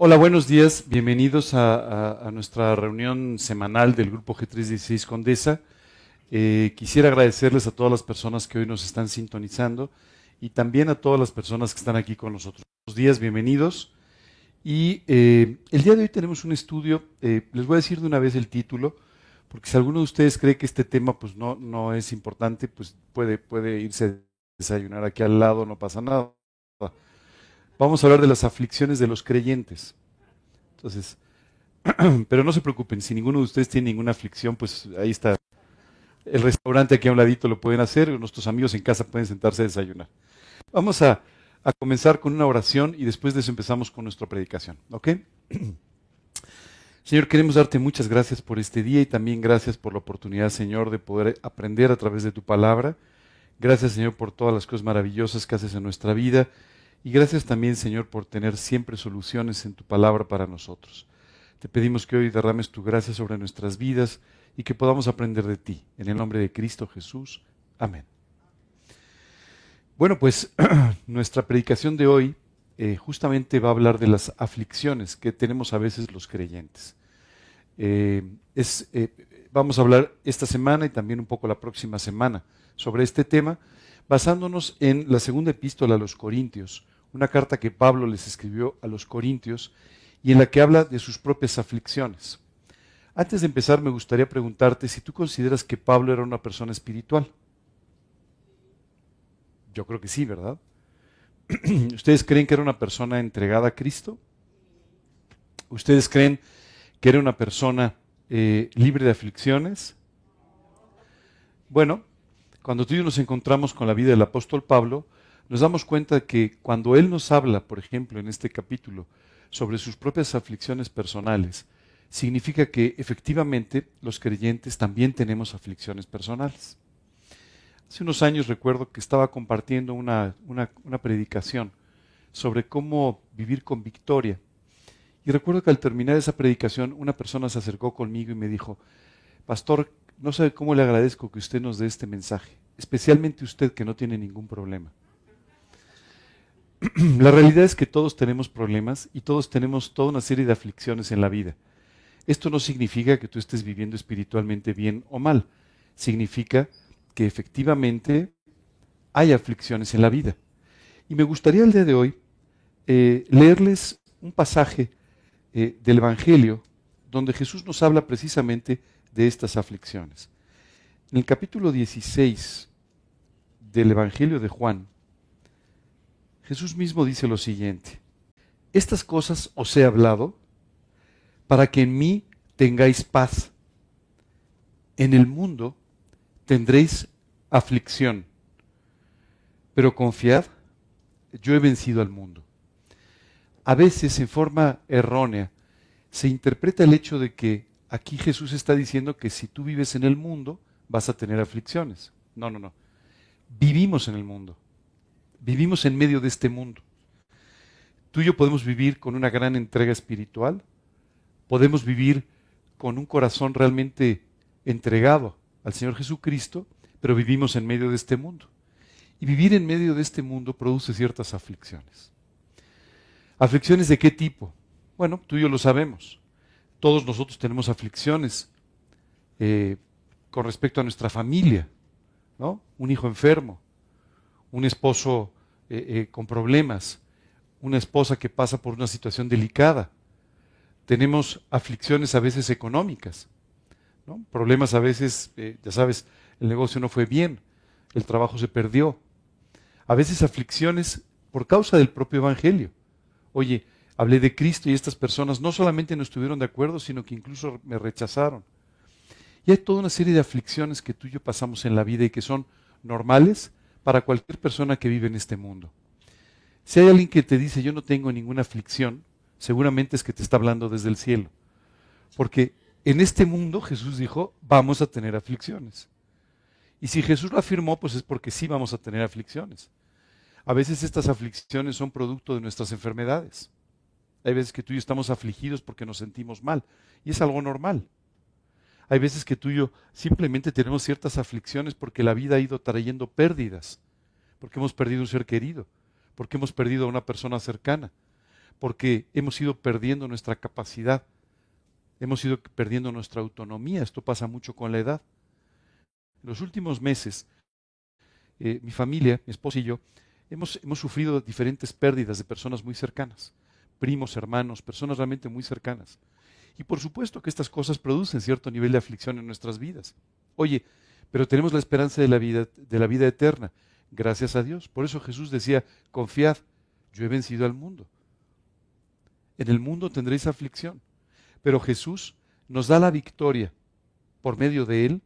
Hola, buenos días. Bienvenidos a, nuestra reunión semanal del Grupo G316 Condesa. Eh, quisiera agradecerles a todas las personas que hoy nos están sintonizando y también a todas las personas que están aquí con nosotros. Buenos días, bienvenidos. Y eh, el día de hoy tenemos un estudio, eh, les voy a decir de una vez el título, porque si alguno de ustedes cree que este tema pues, no, no es importante, pues puede, puede irse a desayunar aquí al lado, no pasa nada. Vamos a hablar de las aflicciones de los creyentes. Entonces, pero no se preocupen, si ninguno de ustedes tiene ninguna aflicción, pues ahí está. El restaurante aquí a un ladito lo pueden hacer, nuestros amigos en casa pueden sentarse a desayunar. Vamos a, a comenzar con una oración y después de eso empezamos con nuestra predicación. ¿Ok? Señor, queremos darte muchas gracias por este día y también gracias por la oportunidad, Señor, de poder aprender a través de tu palabra. Gracias, Señor, por todas las cosas maravillosas que haces en nuestra vida y gracias también, Señor, por tener siempre soluciones en tu palabra para nosotros. Te pedimos que hoy derrames tu gracia sobre nuestras vidas y que podamos aprender de ti. En el nombre de Cristo Jesús. Amén. Bueno, pues nuestra predicación de hoy eh, justamente va a hablar de las aflicciones que tenemos a veces los creyentes. Eh, es, eh, vamos a hablar esta semana y también un poco la próxima semana sobre este tema basándonos en la segunda epístola a los Corintios, una carta que Pablo les escribió a los Corintios y en la que habla de sus propias aflicciones. Antes de empezar, me gustaría preguntarte si tú consideras que Pablo era una persona espiritual. Yo creo que sí, ¿verdad? ¿Ustedes creen que era una persona entregada a Cristo? ¿Ustedes creen que era una persona eh, libre de aflicciones? Bueno, cuando tú y yo nos encontramos con la vida del apóstol Pablo, nos damos cuenta que cuando él nos habla, por ejemplo, en este capítulo, sobre sus propias aflicciones personales, significa que efectivamente los creyentes también tenemos aflicciones personales. Hace unos años recuerdo que estaba compartiendo una, una, una predicación sobre cómo vivir con victoria. Y recuerdo que al terminar esa predicación una persona se acercó conmigo y me dijo, Pastor, no sabe cómo le agradezco que usted nos dé este mensaje, especialmente usted que no tiene ningún problema. La realidad es que todos tenemos problemas y todos tenemos toda una serie de aflicciones en la vida. Esto no significa que tú estés viviendo espiritualmente bien o mal. Significa que efectivamente hay aflicciones en la vida. Y me gustaría el día de hoy eh, leerles un pasaje eh, del Evangelio donde Jesús nos habla precisamente de estas aflicciones. En el capítulo 16 del Evangelio de Juan, Jesús mismo dice lo siguiente, estas cosas os he hablado para que en mí tengáis paz. En el mundo tendréis aflicción, pero confiad, yo he vencido al mundo. A veces, en forma errónea, se interpreta el hecho de que aquí Jesús está diciendo que si tú vives en el mundo, vas a tener aflicciones. No, no, no. Vivimos en el mundo. Vivimos en medio de este mundo. Tú y yo podemos vivir con una gran entrega espiritual. Podemos vivir con un corazón realmente entregado al Señor Jesucristo, pero vivimos en medio de este mundo. Y vivir en medio de este mundo produce ciertas aflicciones. ¿Aflicciones de qué tipo? Bueno, tú y yo lo sabemos. Todos nosotros tenemos aflicciones eh, con respecto a nuestra familia, ¿no? Un hijo enfermo, un esposo eh, eh, con problemas, una esposa que pasa por una situación delicada. Tenemos aflicciones a veces económicas, ¿no? problemas a veces, ya sabes, el negocio no fue bien, el trabajo se perdió. A veces aflicciones por causa del propio Evangelio. Oye, hablé de Cristo y estas personas no solamente no estuvieron de acuerdo, sino que incluso me rechazaron. Y hay toda una serie de aflicciones que tú y yo pasamos en la vida y que son normales para cualquier persona que vive en este mundo. Si hay alguien que te dice yo no tengo ninguna aflicción, seguramente es que te está hablando desde el cielo. Porque en este mundo Jesús dijo, vamos a tener aflicciones. Y si Jesús lo afirmó, pues es porque sí vamos a tener aflicciones. A veces estas aflicciones son producto de nuestras enfermedades. Hay veces que tú y yo estamos afligidos porque nos sentimos mal. Y es algo normal. Hay veces que tú y yo simplemente tenemos ciertas aflicciones porque la vida ha ido trayendo pérdidas. Porque hemos perdido un ser querido. Porque hemos perdido a una persona cercana. porque hemos ido perdiendo nuestra capacidad, hemos ido perdiendo nuestra autonomía. Esto pasa mucho con la edad. En los últimos meses, eh, mi familia, mi esposa y yo, hemos, hemos sufrido diferentes pérdidas de personas muy cercanas, primos, hermanos, personas realmente muy cercanas. Y por supuesto que estas cosas producen cierto nivel de aflicción en nuestras vidas. Oye, pero tenemos la esperanza de la vida, de la vida eterna, gracias a Dios. Por eso Jesús decía, confiad, yo he vencido al mundo. En el mundo tendréis aflicción, pero Jesús nos da la victoria por medio de Él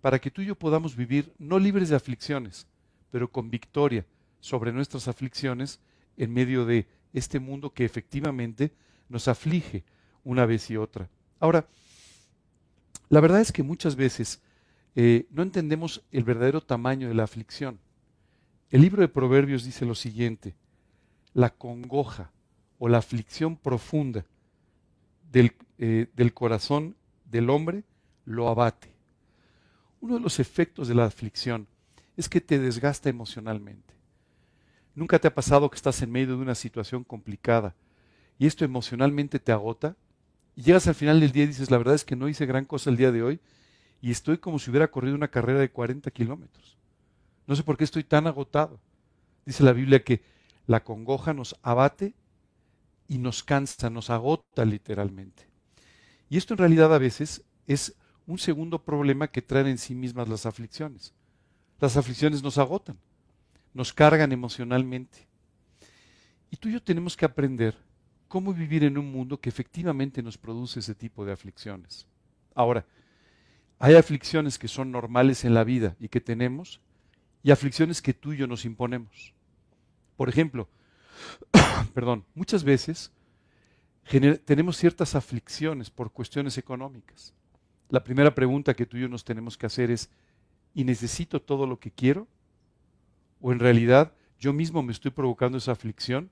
para que tú y yo podamos vivir no libres de aflicciones, pero con victoria sobre nuestras aflicciones en medio de este mundo que efectivamente nos aflige una vez y otra. Ahora, la verdad es que muchas veces eh, no entendemos el verdadero tamaño de la aflicción. El libro de Proverbios dice lo siguiente, la congoja o la aflicción profunda del, eh, del corazón del hombre lo abate. Uno de los efectos de la aflicción es que te desgasta emocionalmente. ¿Nunca te ha pasado que estás en medio de una situación complicada y esto emocionalmente te agota? Y llegas al final del día y dices, la verdad es que no hice gran cosa el día de hoy y estoy como si hubiera corrido una carrera de 40 kilómetros. No sé por qué estoy tan agotado. Dice la Biblia que la congoja nos abate y nos cansa, nos agota literalmente. Y esto en realidad a veces es un segundo problema que traen en sí mismas las aflicciones. Las aflicciones nos agotan, nos cargan emocionalmente. Y tú y yo tenemos que aprender cómo vivir en un mundo que efectivamente nos produce ese tipo de aflicciones. Ahora, hay aflicciones que son normales en la vida y que tenemos, y aflicciones que tú y yo nos imponemos. Por ejemplo, perdón, muchas veces tenemos ciertas aflicciones por cuestiones económicas. La primera pregunta que tú y yo nos tenemos que hacer es, ¿y necesito todo lo que quiero? ¿O en realidad yo mismo me estoy provocando esa aflicción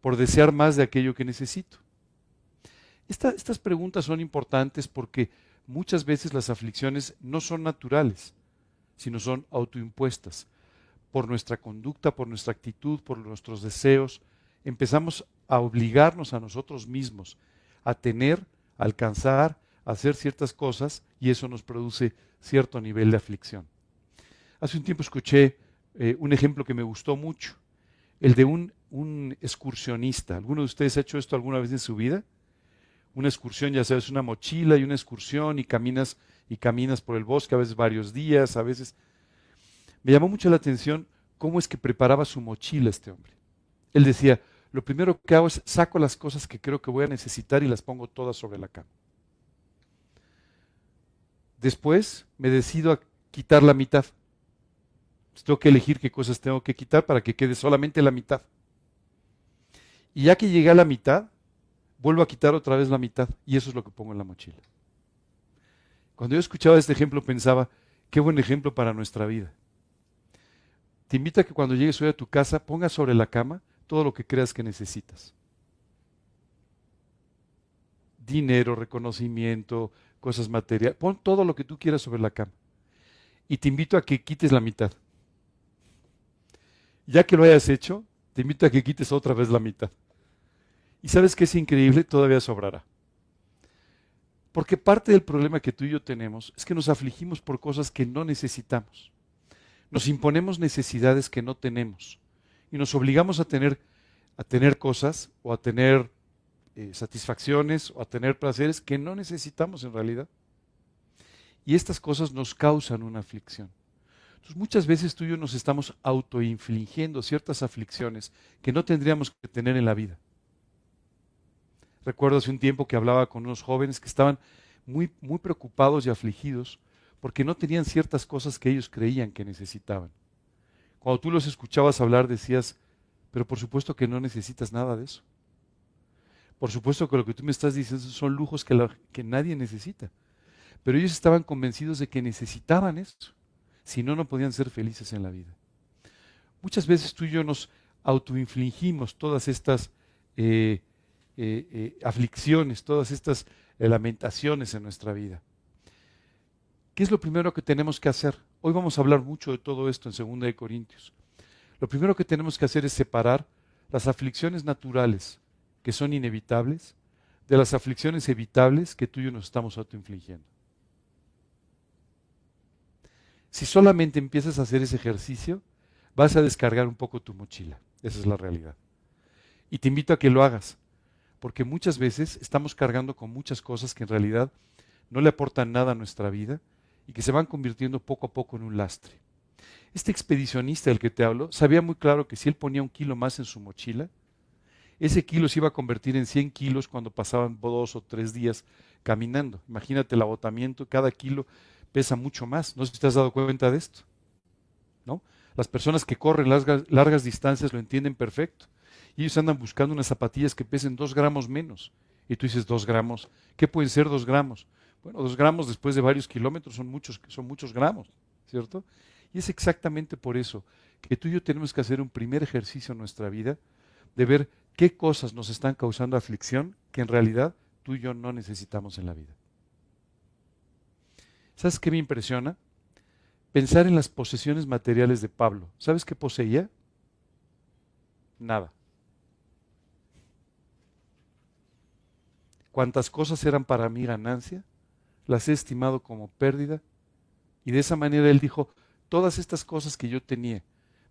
por desear más de aquello que necesito? estas preguntas son importantes porque muchas veces las aflicciones no son naturales, sino son autoimpuestas por nuestra conducta, por nuestra actitud, por nuestros deseos. Empezamos a obligarnos a nosotros mismos a tener, a alcanzar, a hacer ciertas cosas y eso nos produce cierto nivel de aflicción. Hace un tiempo escuché eh, un ejemplo que me gustó mucho, el de un, un excursionista. ¿Alguno de ustedes ha hecho esto alguna vez en su vida? una excursión, ya sabes, una mochila y una excursión y caminas y caminas por el bosque, a veces varios días, a veces. Me llamó mucho la atención cómo es que preparaba su mochila este hombre. Él decía, lo primero que hago es saco las cosas que creo que voy a necesitar y las pongo todas sobre la cama. Después me decido a quitar la mitad. Tengo que elegir qué cosas tengo que quitar para que quede solamente la mitad. Y ya que llegué a la mitad, vuelvo a quitar otra vez la mitad y eso es lo que pongo en la mochila. Cuando yo escuchaba este ejemplo pensaba, qué buen ejemplo para nuestra vida. Te invito a que cuando llegues hoy a tu casa pongas sobre la cama todo lo que creas que necesitas. Dinero, reconocimiento, cosas materiales. Pon todo lo que tú quieras sobre la cama. Y te invito a que quites la mitad. Ya que lo hayas hecho, te invito a que quites otra vez la mitad. Y sabes que es increíble, todavía sobrará. Porque parte del problema que tú y yo tenemos es que nos afligimos por cosas que no necesitamos. Nos imponemos necesidades que no tenemos. Y nos obligamos a tener, a tener cosas o a tener eh, satisfacciones o a tener placeres que no necesitamos en realidad. Y estas cosas nos causan una aflicción. Entonces muchas veces tú y yo nos estamos autoinfligiendo ciertas aflicciones que no tendríamos que tener en la vida. Recuerdo hace un tiempo que hablaba con unos jóvenes que estaban muy, muy preocupados y afligidos porque no tenían ciertas cosas que ellos creían que necesitaban. Cuando tú los escuchabas hablar decías, pero por supuesto que no necesitas nada de eso. Por supuesto que lo que tú me estás diciendo son lujos que, que nadie necesita. Pero ellos estaban convencidos de que necesitaban eso. Si no, no podían ser felices en la vida. Muchas veces tú y yo nos autoinfligimos todas estas eh, eh, eh, aflicciones, todas estas lamentaciones en nuestra vida. ¿Qué es lo primero que tenemos que hacer? Hoy vamos a hablar mucho de todo esto en 2 de Corintios. Lo primero que tenemos que hacer es separar las aflicciones naturales que son inevitables, de las aflicciones evitables que tú y yo nos estamos autoinfligiendo. Si solamente empiezas a hacer ese ejercicio, vas a descargar un poco tu mochila. Esa es la realidad. Y te invito a que lo hagas, porque muchas veces estamos cargando con muchas cosas que en realidad no le aportan nada a nuestra vida y que se van convirtiendo poco a poco en un lastre. Este expedicionista del que te hablo sabía muy claro que si él ponía un kilo más en su mochila, ese kilo se iba a convertir en 100 kilos cuando pasaban dos o tres días caminando. Imagínate el agotamiento, cada kilo pesa mucho más. No sé si te has dado cuenta de esto. ¿no? Las personas que corren largas, largas distancias lo entienden perfecto. Y ellos andan buscando unas zapatillas que pesen dos gramos menos. Y tú dices, dos gramos. ¿Qué pueden ser dos gramos? Bueno, dos gramos después de varios kilómetros son muchos, son muchos gramos, ¿cierto? Y es exactamente por eso que tú y yo tenemos que hacer un primer ejercicio en nuestra vida de ver qué cosas nos están causando aflicción que en realidad tú y yo no necesitamos en la vida. ¿Sabes qué me impresiona? Pensar en las posesiones materiales de Pablo. ¿Sabes qué poseía? Nada. Cuantas cosas eran para mí ganancia, las he estimado como pérdida. Y de esa manera él dijo, todas estas cosas que yo tenía,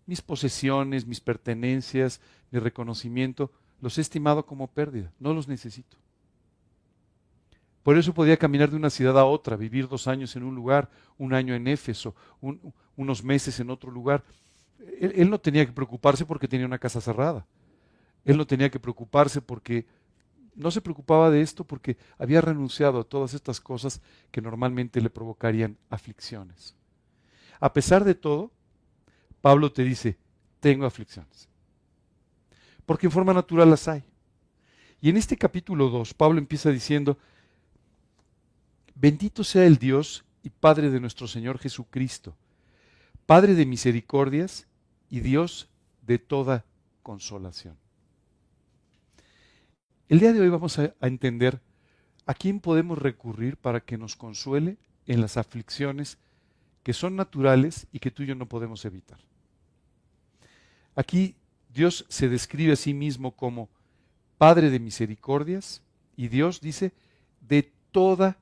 mis posesiones, mis pertenencias, mi reconocimiento, los he estimado como pérdida, no los necesito. Por eso podía caminar de una ciudad a otra, vivir dos años en un lugar, un año en Éfeso, unos meses en otro lugar. Él, él, no tenía que preocuparse porque tenía una casa cerrada. Él no tenía que preocuparse porque no se preocupaba de esto porque había renunciado a todas estas cosas que normalmente le provocarían aflicciones. A pesar de todo, Pablo te dice, tengo aflicciones. Porque en forma natural las hay. Y en este capítulo 2, Pablo empieza diciendo, Bendito sea el Dios y Padre de nuestro Señor Jesucristo, Padre de misericordias y Dios de toda consolación. El día de hoy vamos a, entender a quién podemos recurrir para que nos consuele en las aflicciones que son naturales y que tú y yo no podemos evitar. Aquí Dios se describe a sí mismo como Padre de misericordias y Dios dice de toda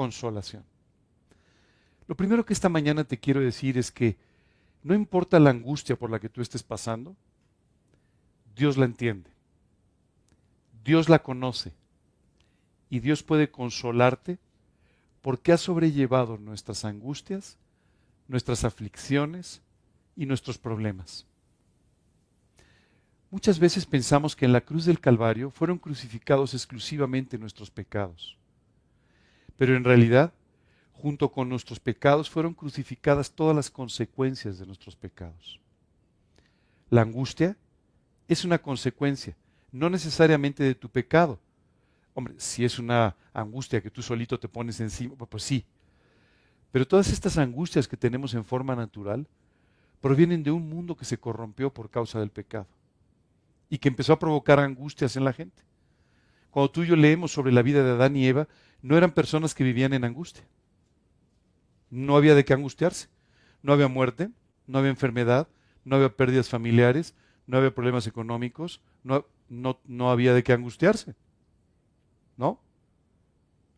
consolación. Lo primero que esta mañana te quiero decir es que no importa la angustia por la que tú estés pasando, Dios la entiende. Dios la conoce. Y Dios puede consolarte porque ha sobrellevado nuestras angustias, nuestras aflicciones y nuestros problemas. Muchas veces pensamos que en la cruz del Calvario fueron crucificados exclusivamente nuestros pecados. Pero en realidad, junto con nuestros pecados, fueron crucificadas todas las consecuencias de nuestros pecados. La angustia es una consecuencia, no necesariamente de tu pecado. Hombre, si es una angustia que tú solito te pones encima, pues sí. Pero todas estas angustias que tenemos en forma natural provienen de un mundo que se corrompió por causa del pecado y que empezó a provocar angustias en la gente. Cuando tú y yo leemos sobre la vida de Adán y Eva, no eran personas que vivían en angustia. No había de qué angustiarse. No había muerte, no había enfermedad, no había pérdidas familiares, no había problemas económicos, no, no, no había de qué angustiarse. ¿No?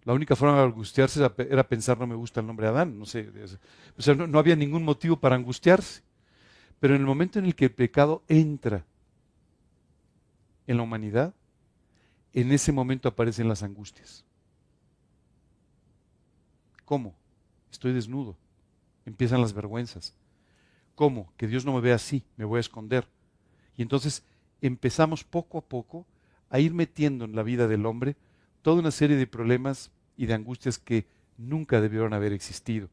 La única forma de angustiarse era, pensar no me gusta el nombre de Adán. No sé. O sea, no había ningún motivo para angustiarse. Pero en el momento en el que el pecado entra en la humanidad, en ese momento aparecen las angustias. ¿Cómo? Estoy desnudo. Empiezan las vergüenzas. ¿Cómo? Que Dios no me vea así, me voy a esconder. Y entonces empezamos poco a poco a ir metiendo en la vida del hombre toda una serie de problemas y de angustias que nunca debieron haber existido.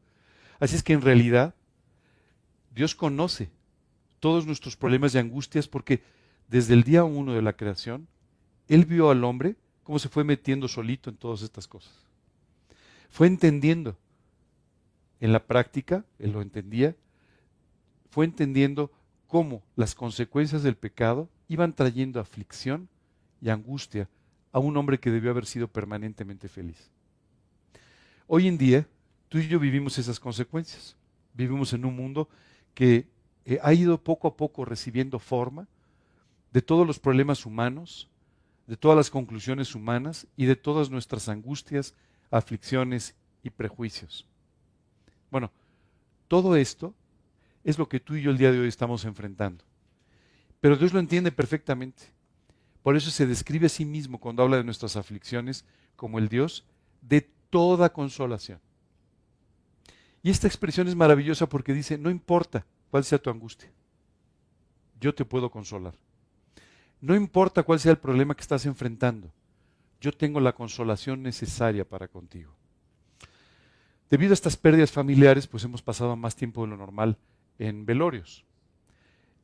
Así es que en realidad Dios conoce todos nuestros problemas y angustias porque desde el día uno de la creación, Él vio al hombre cómo se fue metiendo solito en todas estas cosas fue entendiendo en la práctica, él lo entendía, fue entendiendo cómo las consecuencias del pecado iban trayendo aflicción y angustia a un hombre que debió haber sido permanentemente feliz. Hoy en día, tú y yo vivimos esas consecuencias. Vivimos en un mundo que eh, ha ido poco a poco recibiendo forma de todos los problemas humanos, de todas las conclusiones humanas y de todas nuestras angustias, aflicciones y prejuicios. Bueno, todo esto es lo que tú y yo el día de hoy estamos enfrentando. Pero Dios lo entiende perfectamente. Por eso se describe a sí mismo cuando habla de nuestras aflicciones como el Dios de toda consolación. Y esta expresión es maravillosa porque dice, no importa cuál sea tu angustia, yo te puedo consolar. No importa cuál sea el problema que estás enfrentando, yo tengo la consolación necesaria para contigo. Debido a estas pérdidas familiares, pues hemos pasado más tiempo de lo normal en velorios.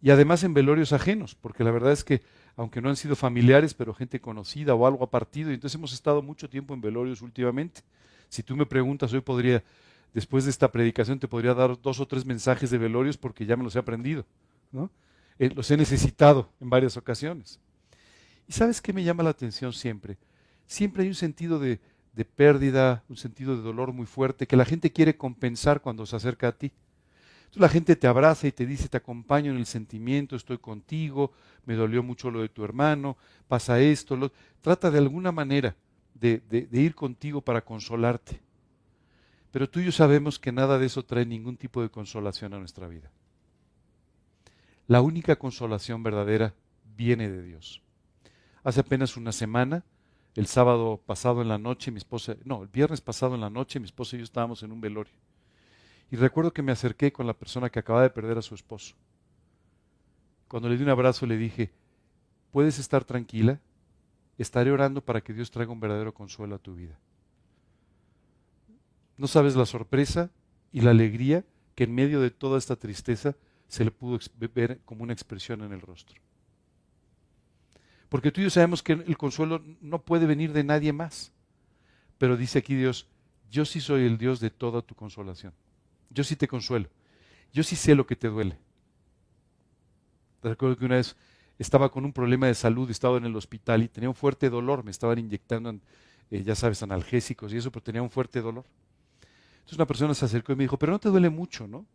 Y además en velorios ajenos, porque la verdad es que, aunque no han sido familiares, pero gente conocida o algo ha partido, y entonces hemos estado mucho tiempo en velorios últimamente. Si tú me preguntas, hoy podría, después de esta predicación, te podría dar dos o tres mensajes de velorios porque ya me los he aprendido. ¿no? Eh, los he necesitado en varias ocasiones. ¿Y sabes qué me llama la atención siempre? Siempre hay un sentido de, de pérdida, un sentido de dolor muy fuerte que la gente quiere compensar cuando se acerca a ti. Entonces la gente te abraza y te dice, te acompaño en el sentimiento, estoy contigo, me dolió mucho lo de tu hermano, pasa esto, lo... trata de alguna manera de, de, de ir contigo para consolarte. Pero tú y yo sabemos que nada de eso trae ningún tipo de consolación a nuestra vida. La única consolación verdadera viene de Dios. Hace apenas una semana, el sábado pasado en la noche, mi esposa, no, el viernes pasado en la noche, mi esposa y yo estábamos en un velorio. Y recuerdo que me acerqué con la persona que acaba de perder a su esposo. Cuando le di un abrazo le dije, puedes estar tranquila, estaré orando para que Dios traiga un verdadero consuelo a tu vida. No sabes la sorpresa y la alegría que en medio de toda esta tristeza se le pudo ver como una expresión en el rostro. Porque tú y yo sabemos que el consuelo no puede venir de nadie más. Pero dice aquí Dios, yo sí soy el Dios de toda tu consolación. Yo sí te consuelo. Yo sí sé lo que te duele. Te recuerdo que una vez estaba con un problema de salud, estaba en el hospital y tenía un fuerte dolor. Me estaban inyectando, eh, ya sabes, analgésicos y eso, pero tenía un fuerte dolor. Entonces una persona se acercó y me dijo, pero no te duele mucho, ¿no?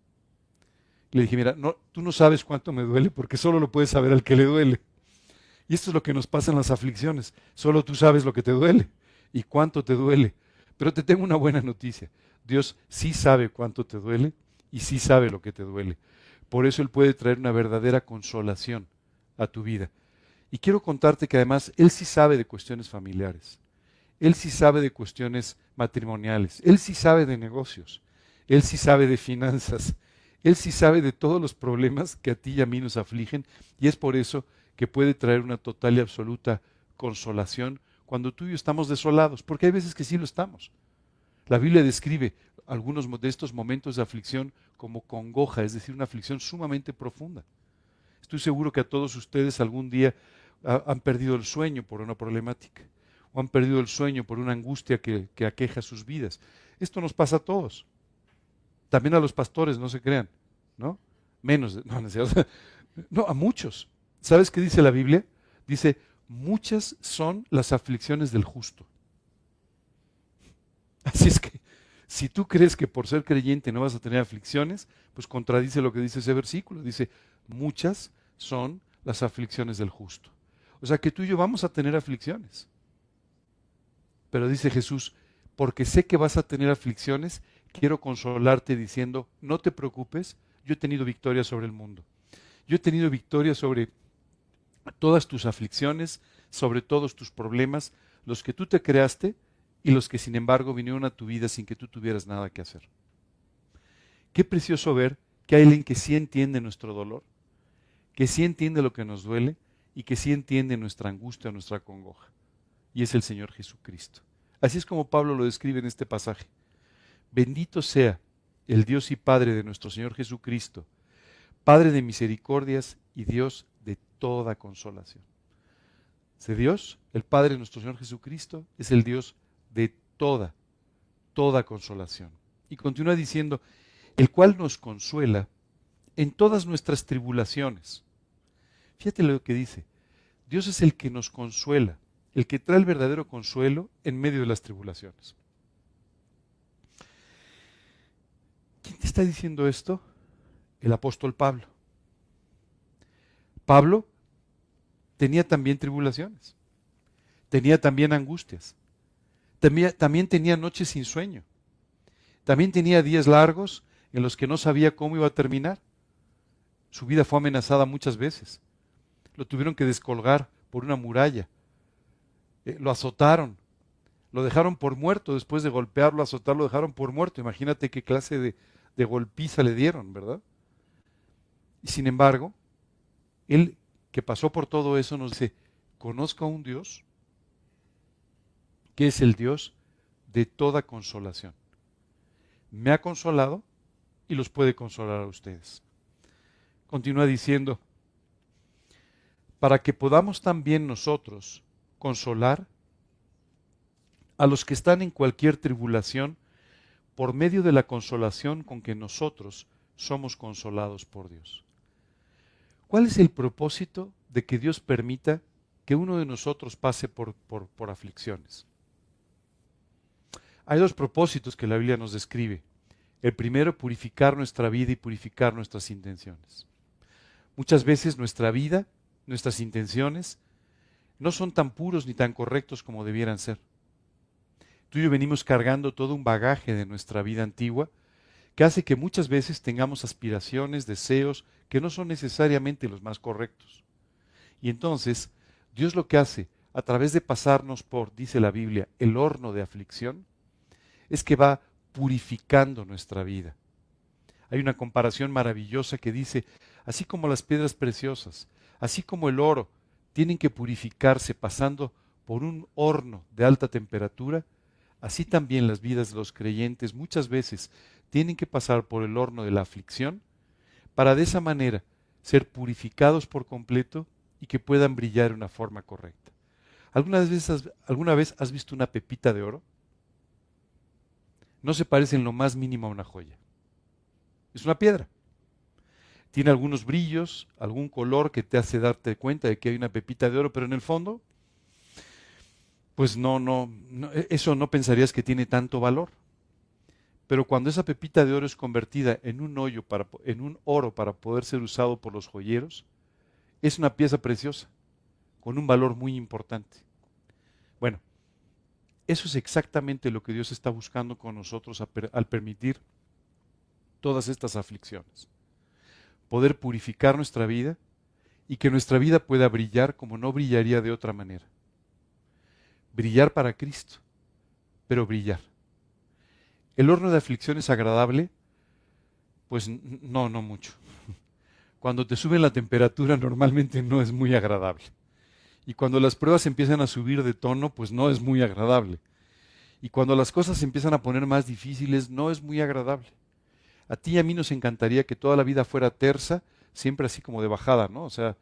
Le dije, mira, no, tú no sabes cuánto me duele porque solo lo puedes saber al que le duele. Y esto es lo que nos pasa en las aflicciones. Solo tú sabes lo que te duele y cuánto te duele. Pero te tengo una buena noticia. Dios sí sabe cuánto te duele y sí sabe lo que te duele. Por eso Él puede traer una verdadera consolación a tu vida. Y quiero contarte que además Él sí sabe de cuestiones familiares. Él sí sabe de cuestiones matrimoniales. Él sí sabe de negocios. Él sí sabe de finanzas. Él sí sabe de todos los problemas que a ti y a mí nos afligen y es por eso que puede traer una total y absoluta consolación cuando tú y yo estamos desolados, porque hay veces que sí lo estamos. La Biblia describe algunos de estos momentos de aflicción como congoja, es decir, una aflicción sumamente profunda. Estoy seguro que a todos ustedes algún día han perdido el sueño por una problemática, o han perdido el sueño por una angustia que, que aqueja sus vidas. Esto nos pasa a todos. También a los pastores, no se crean, ¿no? Menos, no, no, a muchos. ¿Sabes qué dice la Biblia? Dice, muchas son las aflicciones del justo. Así es que, si tú crees que por ser creyente no vas a tener aflicciones, pues contradice lo que dice ese versículo. Dice, muchas son las aflicciones del justo. O sea que tú y yo vamos a tener aflicciones. Pero dice Jesús, porque sé que vas a tener aflicciones, quiero consolarte diciendo, no te preocupes, yo he tenido victoria sobre el mundo. Yo he tenido victoria sobre todas tus aflicciones, sobre todos tus problemas, los que tú te creaste y los que sin embargo vinieron a tu vida sin que tú tuvieras nada que hacer. Qué precioso ver que hay alguien que sí entiende nuestro dolor, que sí entiende lo que nos duele y que sí entiende nuestra angustia, nuestra congoja. Y es el Señor Jesucristo. Así es como Pablo lo describe en este pasaje. Bendito sea el Dios y Padre de nuestro Señor Jesucristo, Padre de misericordias y Dios de toda consolación. Ese Dios, el Padre de nuestro Señor Jesucristo, es el Dios de toda, toda consolación. Y continúa diciendo, el cual nos consuela en todas nuestras tribulaciones. Fíjate lo que dice, Dios es el que nos consuela, el que trae el verdadero consuelo en medio de las tribulaciones. ¿Quién te está diciendo esto? El apóstol Pablo. Pablo tenía también tribulaciones. tenía también angustias. También, también tenía noches sin sueño. También tenía días largos en los que no sabía cómo iba a terminar. Su vida fue amenazada muchas veces. Lo tuvieron que descolgar por una muralla. Eh, lo azotaron. Lo dejaron por muerto. Después de golpearlo, azotarlo, lo dejaron por muerto. Imagínate qué clase de, de golpiza le dieron, ¿verdad? Y sin embargo, él que pasó por todo eso nos dice, conozco a un Dios que es el Dios de toda consolación. Me ha consolado y los puede consolar a ustedes. Continúa diciendo, para que podamos también nosotros consolar a los que están en cualquier tribulación por medio de la consolación con que nosotros somos consolados por Dios. ¿Cuál es el propósito de que Dios permita que uno de nosotros pase por, por, aflicciones? Hay dos propósitos que la Biblia nos describe. El primero, purificar nuestra vida y purificar nuestras intenciones. Muchas veces nuestra vida, nuestras intenciones, no son tan puros ni tan correctos como debieran ser. Tú y yo venimos cargando todo un bagaje de nuestra vida antigua que hace que muchas veces tengamos aspiraciones, deseos que no son necesariamente los más correctos. Y entonces, Dios lo que hace, a través de pasarnos por, dice la Biblia, el horno de aflicción, es que va purificando nuestra vida. Hay una comparación maravillosa que dice, así como las piedras preciosas, así como el oro, tienen que purificarse pasando por un horno de alta temperatura, así también las vidas de los creyentes muchas veces tienen que pasar por el horno de la aflicción para de esa manera ser purificados por completo y que puedan brillar de una forma correcta. ¿Alguna vez, has, ¿Alguna vez has visto una pepita de oro? No se parece en lo más mínimo a una joya. Es una piedra. Tiene algunos brillos, algún color que te hace darte cuenta de que hay una pepita de oro, pero en el fondo, pues no, no, no eso no pensarías que tiene tanto valor. Pero cuando esa pepita de oro es convertida en un hoyo para, en un oro para poder ser usado por los joyeros, es una pieza preciosa, con un valor muy importante. Bueno, eso es exactamente lo que Dios está buscando con nosotros al permitir todas estas aflicciones. Poder purificar nuestra vida y que nuestra vida pueda brillar como no brillaría de otra manera. Brillar para Cristo, pero brillar. ¿El horno de aflicción es agradable? Pues no, no mucho. Cuando te sube la temperatura normalmente no es muy agradable. Y cuando las pruebas empiezan a subir de tono, pues no es muy agradable. Y cuando las cosas se empiezan a poner más difíciles, no es muy agradable. A ti y a mí nos encantaría que toda la vida fuera tersa, siempre así como de bajada, ¿no? O sea,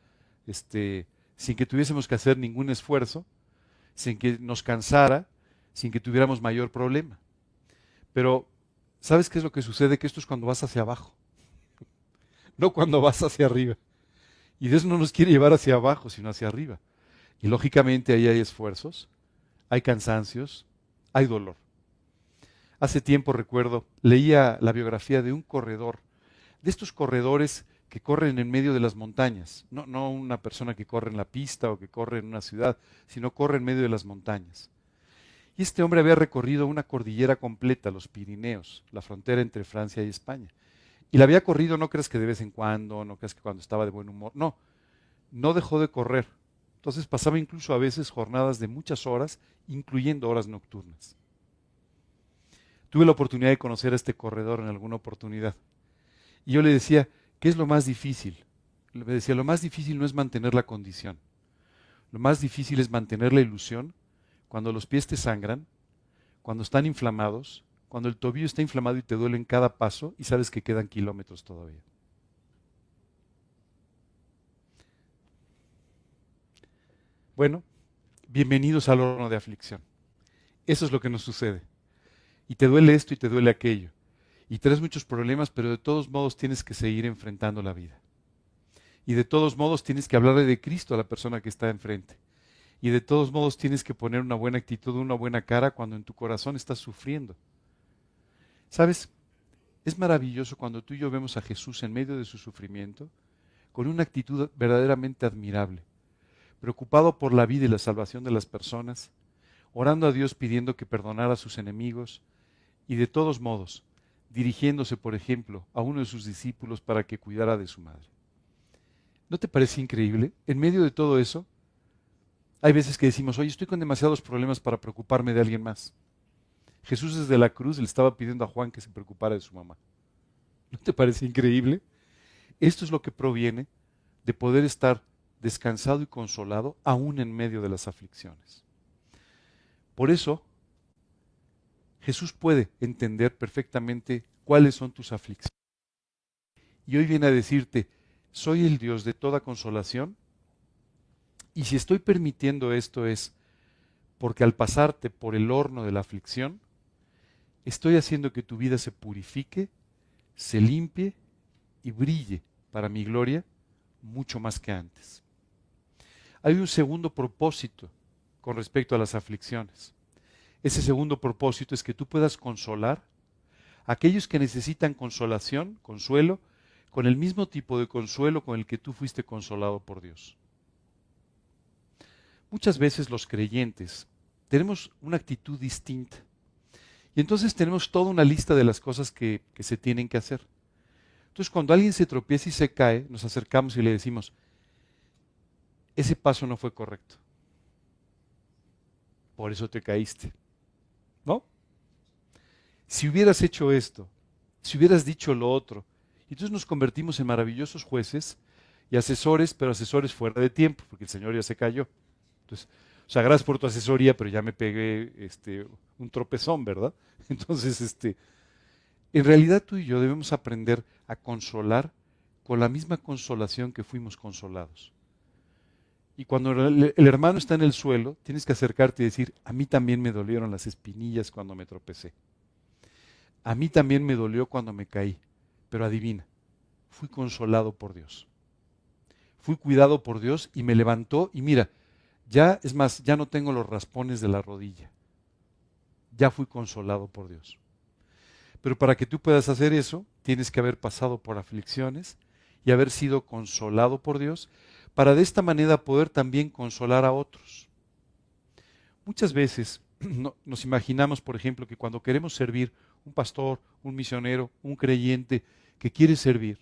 este, sin que tuviésemos que hacer ningún esfuerzo, sin que nos cansara, sin que tuviéramos mayor problema. Pero, ¿sabes qué es lo que sucede? Que esto es cuando vas hacia abajo, no cuando vas hacia arriba. Y Dios no nos quiere llevar hacia abajo, sino hacia arriba. Y lógicamente ahí hay esfuerzos, hay cansancios, hay dolor. Hace tiempo recuerdo, leía la biografía de un corredor, de estos corredores que corren en medio de las montañas, no, no una persona que corre en la pista o que corre en una ciudad, sino corre en medio de las montañas. Y este hombre había recorrido una cordillera completa, los Pirineos, la frontera entre Francia y España. Y la había corrido, no crees que de vez en cuando, no crees que cuando estaba de buen humor, no, no dejó de correr. Entonces pasaba incluso a veces jornadas de muchas horas, incluyendo horas nocturnas. Tuve la oportunidad de conocer a este corredor en alguna oportunidad. Y yo le decía, ¿qué es lo más difícil? Le decía, lo más difícil no es mantener la condición. Lo más difícil es mantener la ilusión cuando los pies te sangran, cuando están inflamados, cuando el tobillo está inflamado y te duele en cada paso y sabes que quedan kilómetros todavía. Bueno, bienvenidos al horno de aflicción. Eso es lo que nos sucede. Y te duele esto y te duele aquello. Y traes muchos problemas, pero de todos modos tienes que seguir enfrentando la vida. Y de todos modos tienes que hablarle de Cristo a la persona que está enfrente. Y de todos modos tienes que poner una buena actitud, una buena cara cuando en tu corazón estás sufriendo. ¿Sabes? Es maravilloso cuando tú y yo vemos a Jesús en medio de su sufrimiento con una actitud verdaderamente admirable. preocupado por la vida y la salvación de las personas, orando a Dios pidiendo que perdonara a sus enemigos y de todos modos dirigiéndose, por ejemplo, a uno de sus discípulos para que cuidara de su madre. ¿No te parece increíble? En medio de todo eso, hay veces que decimos, oye, estoy con demasiados problemas para preocuparme de alguien más. Jesús desde la cruz le estaba pidiendo a Juan que se preocupara de su mamá. ¿No te parece increíble? Esto es lo que proviene de poder estar descansado y consolado aún en medio de las aflicciones. Por eso, Jesús puede entender perfectamente cuáles son tus aflicciones. Y hoy viene a decirte, soy el Dios de toda consolación. Y si estoy permitiendo esto es porque al pasarte por el horno de la aflicción, estoy haciendo que tu vida se purifique, se limpie y brille para mi gloria mucho más que antes. Hay un segundo propósito con respecto a las aflicciones. Ese segundo propósito es que tú puedas consolar a aquellos que necesitan consolación, consuelo, con el mismo tipo de consuelo con el que tú fuiste consolado por Dios. Muchas veces los creyentes tenemos una actitud distinta. Y entonces tenemos toda una lista de las cosas que, que se tienen que hacer. Entonces cuando alguien se tropieza y se cae, nos acercamos y le decimos, ese paso no fue correcto. Por eso te caíste. ¿No? Si hubieras hecho esto, si hubieras dicho lo otro, entonces nos convertimos en maravillosos jueces y asesores, pero asesores fuera de tiempo, porque el Señor ya se cayó. Entonces, o sea, gracias por tu asesoría, pero ya me pegué este, un tropezón, ¿verdad? Entonces, este, en realidad tú y yo debemos aprender a consolar con la misma consolación que fuimos consolados. Y cuando el, hermano está en el suelo, tienes que acercarte y decir, a mí también me dolieron las espinillas cuando me tropecé. A mí también me dolió cuando me caí. Pero adivina, fui consolado por Dios. Fui cuidado por Dios y me levantó y mira, ya es más, ya no tengo los raspones de la rodilla. Ya fui consolado por Dios. Pero para que tú puedas hacer eso, tienes que haber pasado por aflicciones y haber sido consolado por Dios para de esta manera poder también consolar a otros. Muchas veces nos imaginamos, por ejemplo, que cuando queremos servir un pastor, un misionero, un creyente que quiere servir,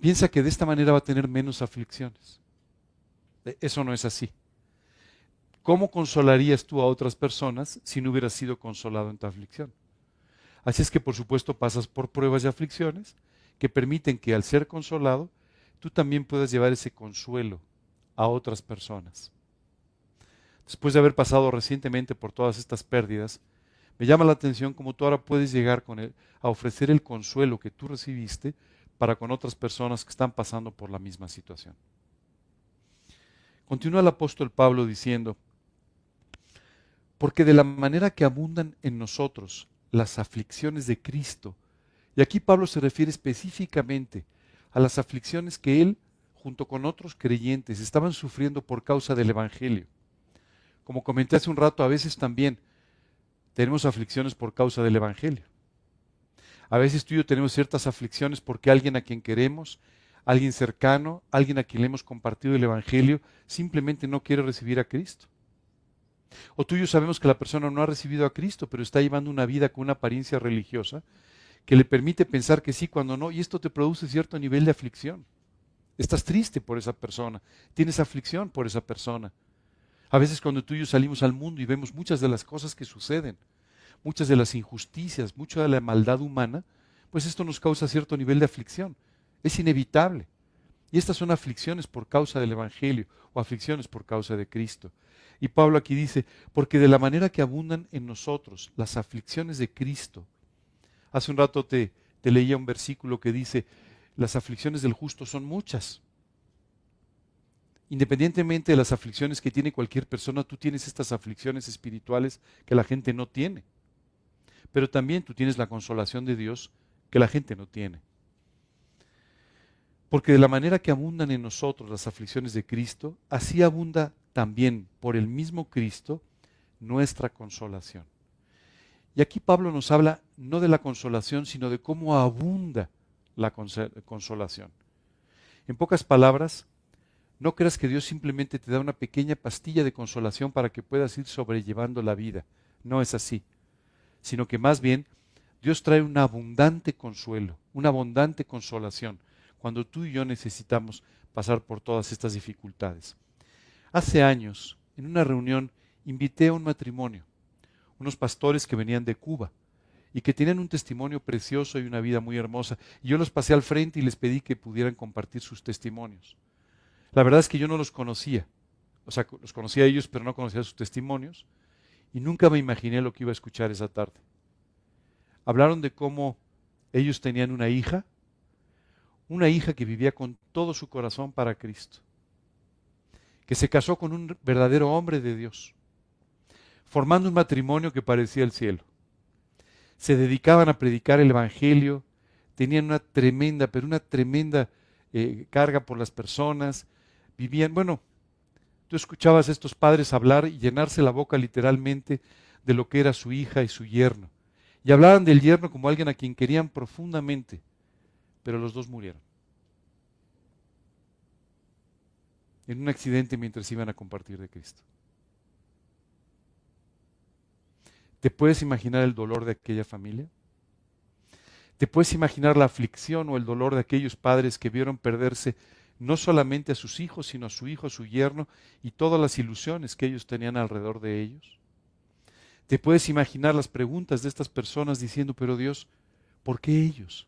piensa que de esta manera va a tener menos aflicciones. E, eso no es así. ¿Cómo consolarías tú a otras personas si no hubieras sido consolado en tu aflicción? Así es que por supuesto pasas por pruebas y aflicciones que permiten que al ser consolado tú también puedas llevar ese consuelo a otras personas. Después de haber pasado recientemente por todas estas pérdidas, me llama la atención cómo tú ahora puedes llegar con a ofrecer el consuelo que tú recibiste para con otras personas que están pasando por la misma situación. Continúa el apóstol Pablo diciendo, porque de la manera que abundan en nosotros las aflicciones de Cristo, y aquí Pablo se refiere específicamente a las aflicciones que él, junto con otros creyentes, estaban sufriendo por causa del Evangelio. Como comenté hace un rato, a veces también tenemos aflicciones por causa del Evangelio. A veces tú y yo tenemos ciertas aflicciones porque alguien a quien queremos, alguien cercano, alguien a quien le hemos compartido el Evangelio, simplemente no quiere recibir a Cristo. O tú y yo sabemos que la persona no ha recibido a Cristo, pero está llevando una vida con una apariencia religiosa que le permite pensar que sí cuando no, y esto te produce cierto nivel de aflicción. Estás triste por esa persona, tienes aflicción por esa persona. A veces cuando tú y yo salimos al mundo y vemos muchas de las cosas que suceden, muchas de las injusticias, mucha de la maldad humana, pues esto nos causa cierto nivel de aflicción. Es inevitable. Y estas son aflicciones por causa del Evangelio o aflicciones por causa de Cristo. Y Pablo aquí dice, porque de la manera que abundan en nosotros las aflicciones de Cristo, Hace un rato te, leía un versículo que dice, las aflicciones del justo son muchas. Independientemente de las aflicciones que tiene cualquier persona, tú tienes estas aflicciones espirituales que la gente no tiene. Pero también tú tienes la consolación de Dios que la gente no tiene. Porque de la manera que abundan en nosotros las aflicciones de Cristo, así abunda también por el mismo Cristo nuestra consolación. Y aquí Pablo nos habla no de la consolación, sino de cómo abunda la consolación. En pocas palabras, No creas que Dios simplemente te da una pequeña pastilla de consolación para que puedas ir sobrellevando la vida. No es así. Sino que más bien Dios trae un abundante consuelo, una abundante consolación, cuando tú y yo necesitamos pasar por todas estas dificultades. Hace años, en una reunión, invité a un matrimonio, unos pastores que venían de Cuba y que tenían un testimonio precioso y una vida muy hermosa. Y yo los pasé al frente y les pedí que pudieran compartir sus testimonios. La verdad es que yo no los conocía. O sea, los conocía a ellos, pero no conocía sus testimonios. Y nunca me imaginé lo que iba a escuchar esa tarde. Hablaron de cómo ellos tenían una hija, una hija que vivía con todo su corazón para Cristo, que se casó con un verdadero hombre de Dios, formando un matrimonio que parecía el cielo se dedicaban a predicar el Evangelio, tenían una tremenda, pero una tremenda eh, carga por las personas, vivían, bueno, tú escuchabas a estos padres hablar y llenarse la boca literalmente de lo que era su hija y su yerno. Y hablaban del yerno como alguien a quien querían profundamente, pero los dos murieron. En un accidente mientras iban a compartir de Cristo. ¿Te puedes imaginar el dolor de aquella familia? ¿Te puedes imaginar la aflicción o el dolor de aquellos padres que vieron perderse no solamente a sus hijos, sino a su hijo, a su yerno y todas las ilusiones que ellos tenían alrededor de ellos? ¿Te puedes imaginar las preguntas de estas personas diciendo, pero Dios, ¿por qué ellos?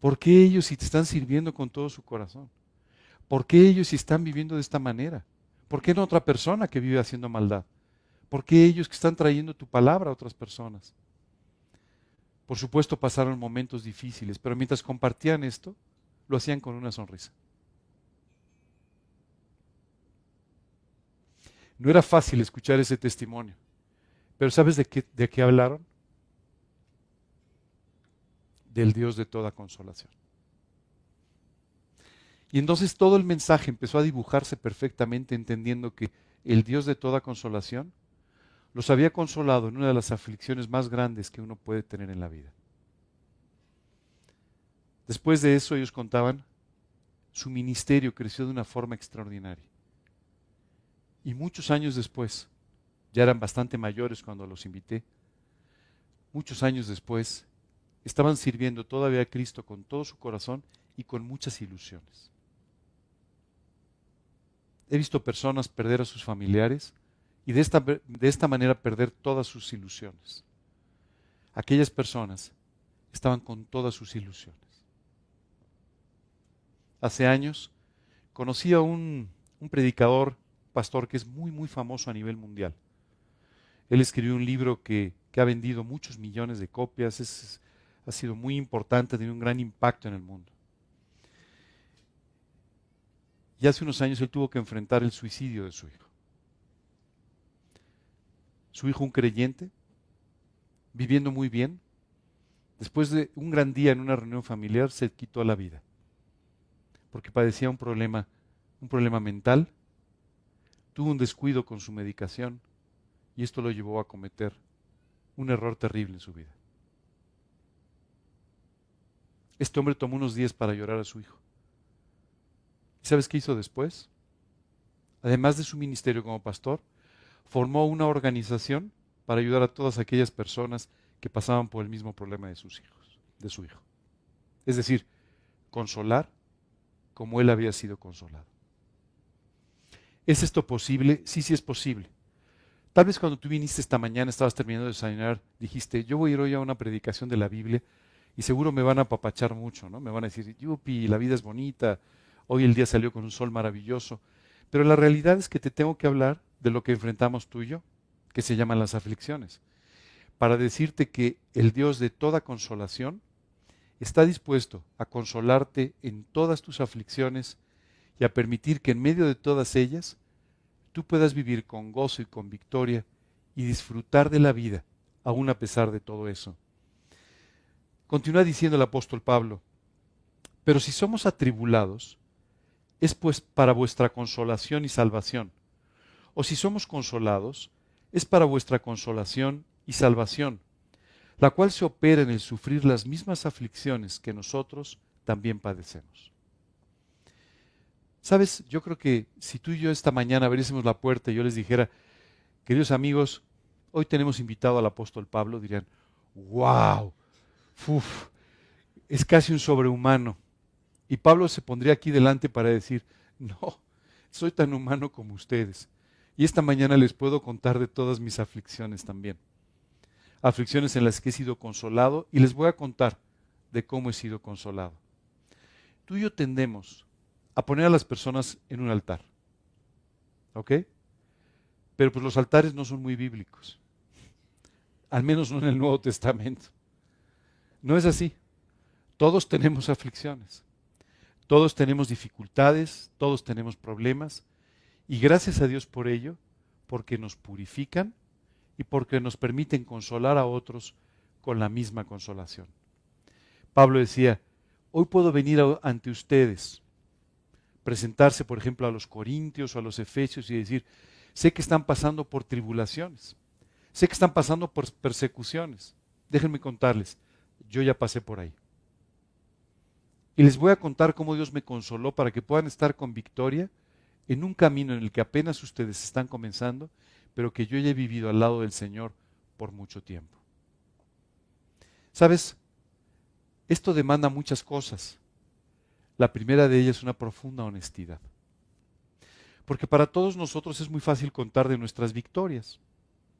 ¿Por qué ellos si te están sirviendo con todo su corazón? ¿Por qué ellos están viviendo de esta manera? ¿Por qué no otra persona que vive haciendo maldad? ¿Por qué ellos que están trayendo tu palabra a otras personas? Por supuesto pasaron momentos difíciles, pero mientras compartían esto, lo hacían con una sonrisa. No era fácil escuchar ese testimonio, pero ¿sabes de qué, de qué hablaron? Del Dios de toda consolación. Y entonces todo el mensaje empezó a dibujarse perfectamente entendiendo que el Dios de toda consolación los había consolado en una de las aflicciones más grandes que uno puede tener en la vida. Después de eso ellos contaban, su ministerio creció de una forma extraordinaria. Y muchos años después, ya eran bastante mayores cuando los invité, muchos años después, estaban sirviendo todavía a Cristo con todo su corazón y con muchas ilusiones. He visto personas perder a sus familiares, y de esta, de esta manera perder todas sus ilusiones. Aquellas personas estaban con todas sus ilusiones. Hace años conocí a un, un predicador, pastor que es muy, muy famoso a nivel mundial. Él escribió un libro que, que ha vendido muchos millones de copias, es, ha sido muy importante, ha tenido un gran impacto en el mundo. Y hace unos años él tuvo que enfrentar el suicidio de su hijo su hijo un creyente, viviendo muy bien, después de un gran día en una reunión familiar se quitó la vida, porque padecía un problema, un problema mental, tuvo un descuido con su medicación y esto lo llevó a cometer un error terrible en su vida. Este hombre tomó unos días para llorar a su hijo. ¿Y sabes qué hizo después? Además de su ministerio como pastor, formó una organización para ayudar a todas aquellas personas que pasaban por el mismo problema de sus hijos, de su hijo. Es decir, consolar como él había sido consolado. ¿Es esto posible? Sí, sí es posible. Tal vez cuando tú viniste esta mañana, estabas terminando de desayunar, dijiste, yo voy a ir hoy a una predicación de la Biblia y seguro me van a apapachar mucho, ¿no? Me van a decir, yupi, la vida es bonita, hoy el día salió con un sol maravilloso. Pero la realidad es que te tengo que hablar de lo que enfrentamos tú y yo, que se llaman las aflicciones, para decirte que el Dios de toda consolación está dispuesto a consolarte en todas tus aflicciones y a permitir que en medio de todas ellas tú puedas vivir con gozo y con victoria y disfrutar de la vida, aún a pesar de todo eso. Continúa diciendo el apóstol Pablo, pero si somos atribulados, es pues para vuestra consolación y salvación o si somos consolados, es para vuestra consolación y salvación, la cual se opera en el sufrir las mismas aflicciones que nosotros también padecemos. Sabes, yo creo que si tú y yo esta mañana abriésemos la puerta y yo les dijera, queridos amigos, hoy tenemos invitado al apóstol Pablo, dirían, wow, uf, es casi un sobrehumano. Y Pablo se pondría aquí delante para decir, no, soy tan humano como ustedes. Y esta mañana les puedo contar de todas mis aflicciones también. Aflicciones en las que he sido consolado y les voy a contar de cómo he sido consolado. Tú y yo tendemos a poner a las personas en un altar. ¿Ok? Pero pues los altares no son muy bíblicos. Al menos no en el Nuevo Testamento. No es así. Todos tenemos aflicciones. Todos tenemos dificultades, todos tenemos problemas. Y gracias a Dios por ello, porque nos purifican y porque nos permiten consolar a otros con la misma consolación. Pablo decía, hoy puedo venir ante ustedes, presentarse, por ejemplo, a los corintios o a los efesios y decir, sé que están pasando por tribulaciones, sé que están pasando por persecuciones. Déjenme contarles, yo ya pasé por ahí. Y les voy a contar cómo Dios me consoló para que puedan estar con victoria en un camino en el que apenas ustedes están comenzando, pero que yo ya he vivido al lado del Señor por mucho tiempo. ¿Sabes? Esto demanda muchas cosas. La primera de ellas es una profunda honestidad. Porque para todos nosotros es muy fácil contar de nuestras victorias.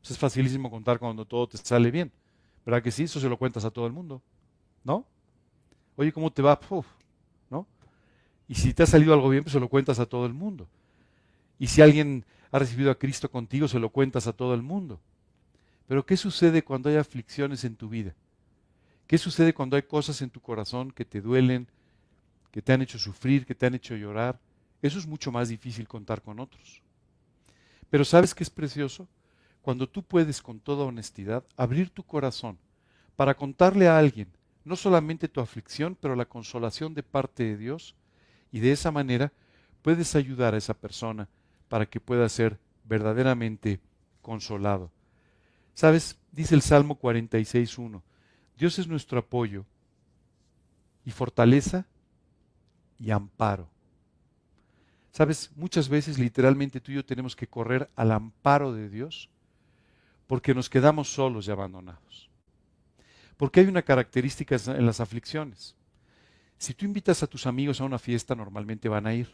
Es facilísimo contar cuando todo te sale bien. ¿Verdad que sí? Eso se lo cuentas a todo el mundo. ¿No? Oye, ¿cómo te va? ¿No? Y si te ha salido algo bien, pues se lo cuentas a todo el mundo. Y si alguien ha recibido a Cristo contigo, se lo cuentas a todo el mundo. Pero ¿qué sucede cuando hay aflicciones en tu vida? ¿Qué sucede cuando hay cosas en tu corazón que te duelen, que te han hecho sufrir, que te han hecho llorar? Eso es mucho más difícil contar con otros. Pero ¿sabes qué es precioso? Cuando tú puedes con toda honestidad abrir tu corazón para contarle a alguien no solamente tu aflicción, pero la consolación de parte de Dios, y de esa manera puedes ayudar a esa persona para que pueda ser verdaderamente consolado. ¿Sabes? Dice el Salmo 46.1, Dios es nuestro apoyo y fortaleza y amparo. ¿Sabes? Muchas veces literalmente tú y yo tenemos que correr al amparo de Dios porque nos quedamos solos y abandonados. Porque hay una característica en las aflicciones. Si tú invitas a tus amigos a una fiesta, normalmente van a ir.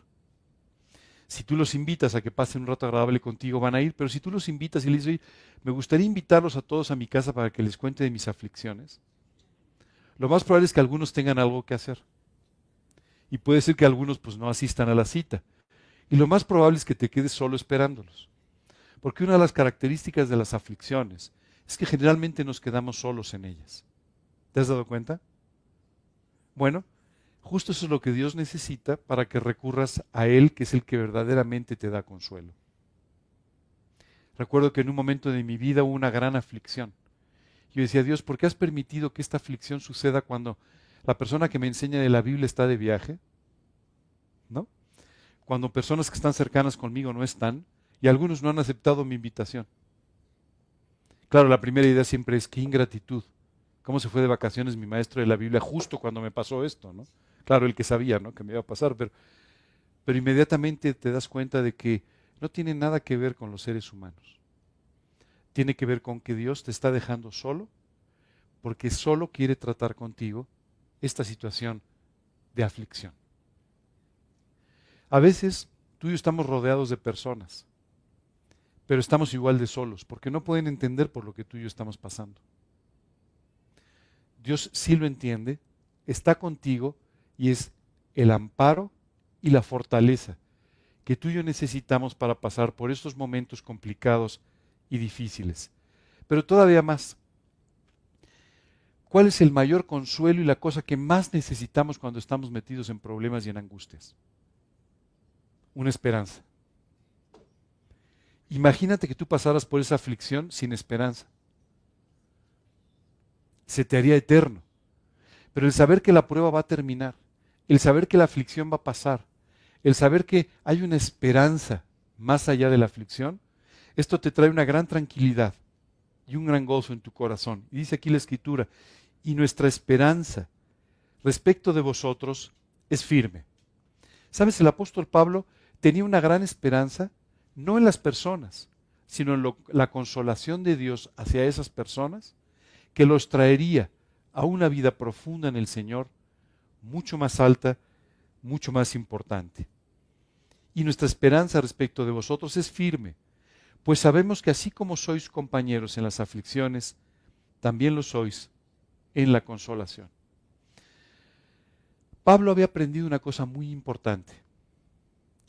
Si tú los invitas a que pasen un rato agradable contigo, van a ir. Pero si tú los invitas y les dices, me gustaría invitarlos a todos a mi casa para que les cuente de mis aflicciones, lo más probable es que algunos tengan algo que hacer. Y puede ser que algunos pues no asistan a la cita. Y lo más probable es que te quedes solo esperándolos. Porque una de las características de las aflicciones es que generalmente nos quedamos solos en ellas. ¿Te has dado cuenta? Bueno, justo eso es lo que Dios necesita para que recurras a Él, que es el que verdaderamente te da consuelo. Recuerdo que en un momento de mi vida hubo una gran aflicción. Yo decía, Dios, ¿por qué has permitido que esta aflicción suceda cuando la persona que me enseña de la Biblia está de viaje? ¿No? Cuando personas que están cercanas conmigo no están y algunos no han aceptado mi invitación. Claro, la primera idea siempre es qué ingratitud cómo se fue de vacaciones mi maestro de la Biblia justo cuando me pasó esto, ¿no? Claro, el que sabía, ¿no? Que me iba a pasar, pero, pero inmediatamente te das cuenta de que no tiene nada que ver con los seres humanos. Tiene que ver con que Dios te está dejando solo porque solo quiere tratar contigo esta situación de aflicción. A veces tú y yo estamos rodeados de personas, pero estamos igual de solos porque no pueden entender por lo que tú y yo estamos pasando. Dios sí lo entiende, está contigo y es el amparo y la fortaleza que tú y yo necesitamos para pasar por estos momentos complicados y difíciles. Pero todavía más, ¿cuál es el mayor consuelo y la cosa que más necesitamos cuando estamos metidos en problemas y en angustias? Una esperanza. Imagínate que tú pasaras por esa aflicción sin esperanza se te haría eterno. Pero el saber que la prueba va a terminar, el saber que la aflicción va a pasar, el saber que hay una esperanza más allá de la aflicción, esto te trae una gran tranquilidad y un gran gozo en tu corazón. Y dice aquí la escritura, y nuestra esperanza respecto de vosotros es firme. ¿Sabes? El apóstol Pablo tenía una gran esperanza, no en las personas, sino en la consolación de Dios hacia esas personas, que los traería a una vida profunda en el Señor, mucho más alta, mucho más importante. Y nuestra esperanza respecto de vosotros es firme, pues sabemos que así como sois compañeros en las aflicciones, también lo sois en la consolación. Pablo había aprendido una cosa muy importante.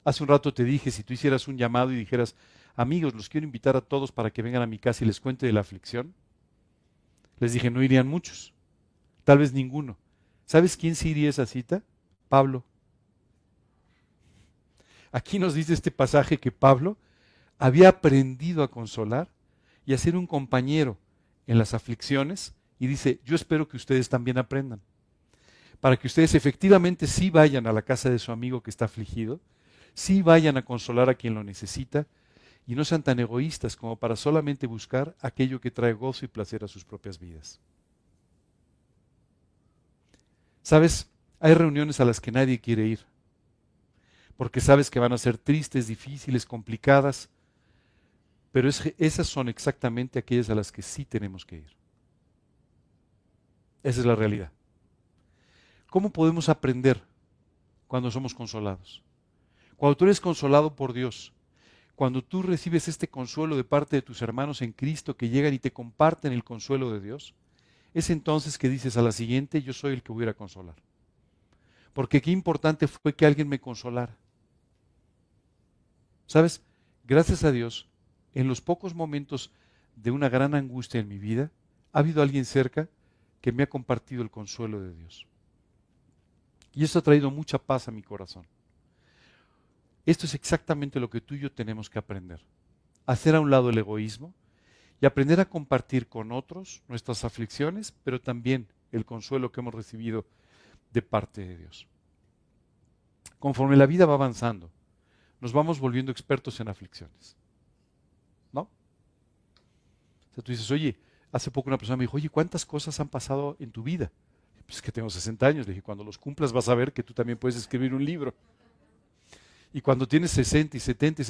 Hace un rato te dije, si tú hicieras un llamado y dijeras, amigos, los quiero invitar a todos para que vengan a mi casa y les cuente de la aflicción. Les dije, no irían muchos, tal vez ninguno. ¿Sabes quién se iría a esa cita? Pablo. Aquí nos dice este pasaje que Pablo había aprendido a consolar y a ser un compañero en las aflicciones y dice, yo espero que ustedes también aprendan, para que ustedes efectivamente sí vayan a la casa de su amigo que está afligido, sí vayan a consolar a quien lo necesita, y no sean tan egoístas como para solamente buscar aquello que trae gozo y placer a sus propias vidas. Sabes, hay reuniones a las que nadie quiere ir, porque sabes que van a ser tristes, difíciles, complicadas, pero esas son exactamente aquellas a las que sí tenemos que ir. Esa es la realidad. ¿Cómo podemos aprender cuando somos consolados? Cuando tú eres consolado por Dios, cuando tú recibes este consuelo de parte de tus hermanos en Cristo que llegan y te comparten el consuelo de Dios, es entonces que dices a la siguiente, yo soy el que voy a consolar. Porque qué importante fue que alguien me consolara. ¿Sabes? Gracias a Dios, en los pocos momentos de una gran angustia en mi vida, ha habido alguien cerca que me ha compartido el consuelo de Dios. Y eso ha traído mucha paz a mi corazón. Esto es exactamente lo que tú y yo tenemos que aprender. Hacer a un lado el egoísmo y aprender a compartir con otros nuestras aflicciones, pero también el consuelo que hemos recibido de parte de Dios. Conforme la vida va avanzando, nos vamos volviendo expertos en aflicciones. ¿No? O sea, tú dices, oye, hace poco una persona me dijo, oye, ¿cuántas cosas han pasado en tu vida? Pues que tengo 60 años. Le dije, cuando los cumplas vas a ver que tú también puedes escribir un libro. Y cuando tienes 60 y 70 y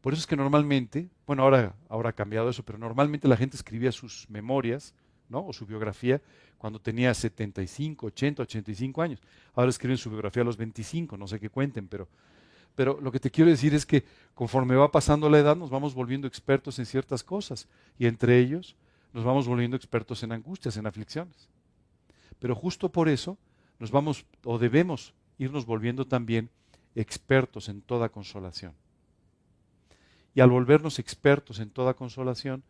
por eso es que normalmente, bueno, ahora, ahora ha cambiado eso, pero normalmente la gente escribía sus memorias, ¿no? O su biografía cuando tenía 75, 80, 85 años. Ahora escriben su biografía a los 25, no sé qué cuenten, pero, pero lo que te quiero decir es que conforme va pasando la edad nos vamos volviendo expertos en ciertas cosas y entre ellos nos vamos volviendo expertos en angustias, en aflicciones. Pero justo por eso nos vamos o debemos irnos volviendo también expertos en toda consolación. Y al volvernos expertos en toda consolación,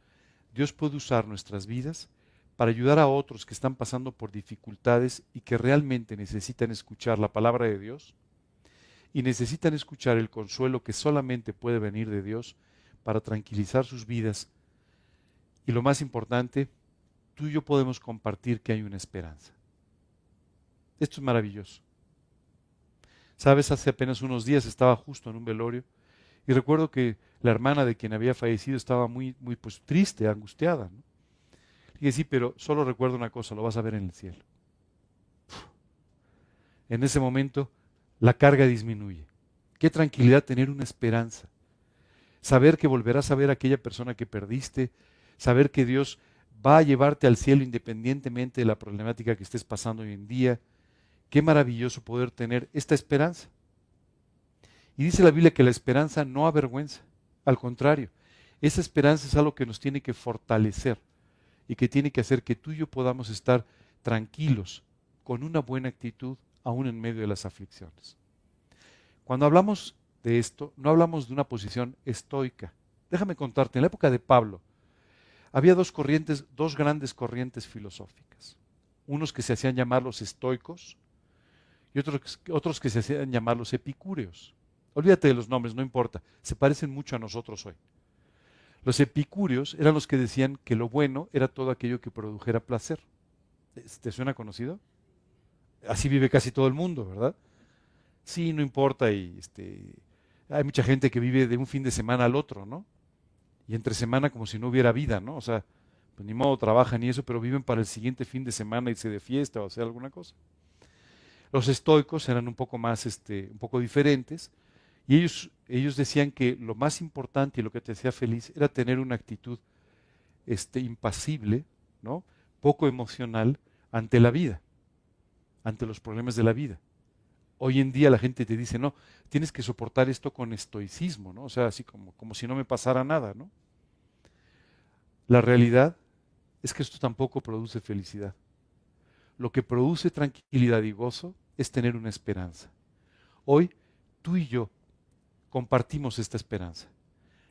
Dios puede usar nuestras vidas para ayudar a otros que están pasando por dificultades y que realmente necesitan escuchar la palabra de Dios y necesitan escuchar el consuelo que solamente puede venir de Dios para tranquilizar sus vidas. Y lo más importante, tú y yo podemos compartir que hay una esperanza. Esto es maravilloso. Sabes, hace apenas unos días estaba justo en un velorio y recuerdo que la hermana de quien había fallecido estaba muy, muy pues, triste, angustiada. Y dije, sí, pero solo recuerdo una cosa, lo vas a ver en el cielo. En ese momento la carga disminuye. Qué tranquilidad tener una esperanza. Saber que volverás a ver a aquella persona que perdiste, saber que Dios va a llevarte al cielo independientemente de la problemática que estés pasando hoy en día, Qué maravilloso poder tener esta esperanza. Y dice la Biblia que la esperanza no avergüenza, al contrario, esa esperanza es algo que nos tiene que fortalecer y que tiene que hacer que tú y yo podamos estar tranquilos, con una buena actitud, aún en medio de las aflicciones. Cuando hablamos de esto, no hablamos de una posición estoica. Déjame contarte, en la época de Pablo, había dos corrientes, dos grandes corrientes filosóficas. Unos que se hacían llamar los estoicos y otros, otros que se hacían llamar los epicúreos. Olvídate de los nombres, no importa, se parecen mucho a nosotros hoy. Los epicúreos eran los que decían que lo bueno era todo aquello que produjera placer. ¿Te suena conocido? Así vive casi todo el mundo, ¿verdad? Sí, no importa y este, hay mucha gente que vive de un fin de semana al otro, ¿no? Y entre semana como si no hubiera vida, ¿no? O sea, pues ni modo trabajan y eso, pero viven para el siguiente fin de semana irse de fiesta o hacer alguna cosa. Los estoicos eran un poco más, este, un poco diferentes, y ellos, ellos decían que lo más importante y lo que te hacía feliz era tener una actitud este, impasible, ¿no? poco emocional ante la vida, ante los problemas de la vida. Hoy en día la gente te dice, no, tienes que soportar esto con estoicismo, ¿no? O sea, así como, como si no me pasara nada, ¿no? La realidad es que esto tampoco produce felicidad. Lo que produce tranquilidad y gozo es tener una esperanza. Hoy tú y yo compartimos esta esperanza,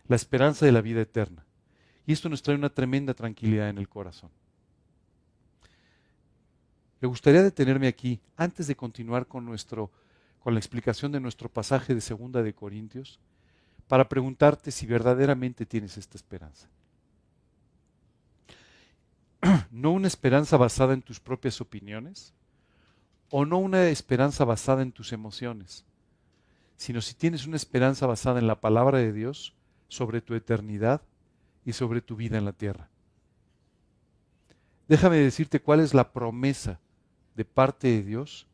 la esperanza de la vida eterna. Y esto nos trae una tremenda tranquilidad en el corazón. Me gustaría detenerme aquí antes de continuar con, nuestro, con la explicación de nuestro pasaje de Segunda de Corintios para preguntarte si verdaderamente tienes esta esperanza. No una esperanza basada en tus propias opiniones o no una esperanza basada en tus emociones, sino si tienes una esperanza basada en la palabra de Dios sobre tu eternidad y sobre tu vida en la tierra. Déjame decirte cuál es la promesa de parte de Dios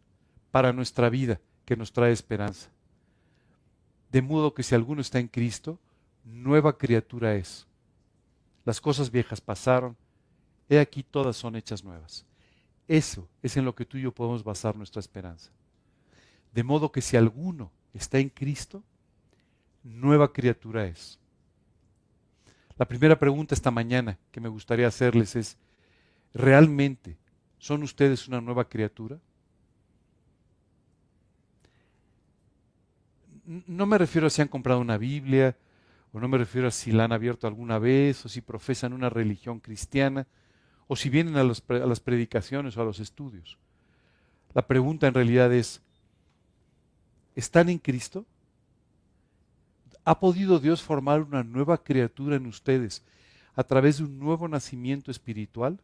para nuestra vida que nos trae esperanza. De modo que si alguno está en Cristo, nueva criatura es. Las cosas viejas pasaron, he aquí todas son hechas nuevas. Eso es en lo que tú y yo podemos basar nuestra esperanza. De modo que si alguno está en Cristo, nueva criatura es. La primera pregunta esta mañana que me gustaría hacerles es, ¿realmente ¿Son ustedes una nueva criatura? No me refiero a si han comprado una Biblia, o no me refiero a si la han abierto alguna vez, o si profesan una religión cristiana, o si vienen a, a las predicaciones o a los estudios. La pregunta en realidad es, ¿están en Cristo? ¿Ha podido Dios formar una nueva criatura en ustedes a través de un nuevo nacimiento espiritual?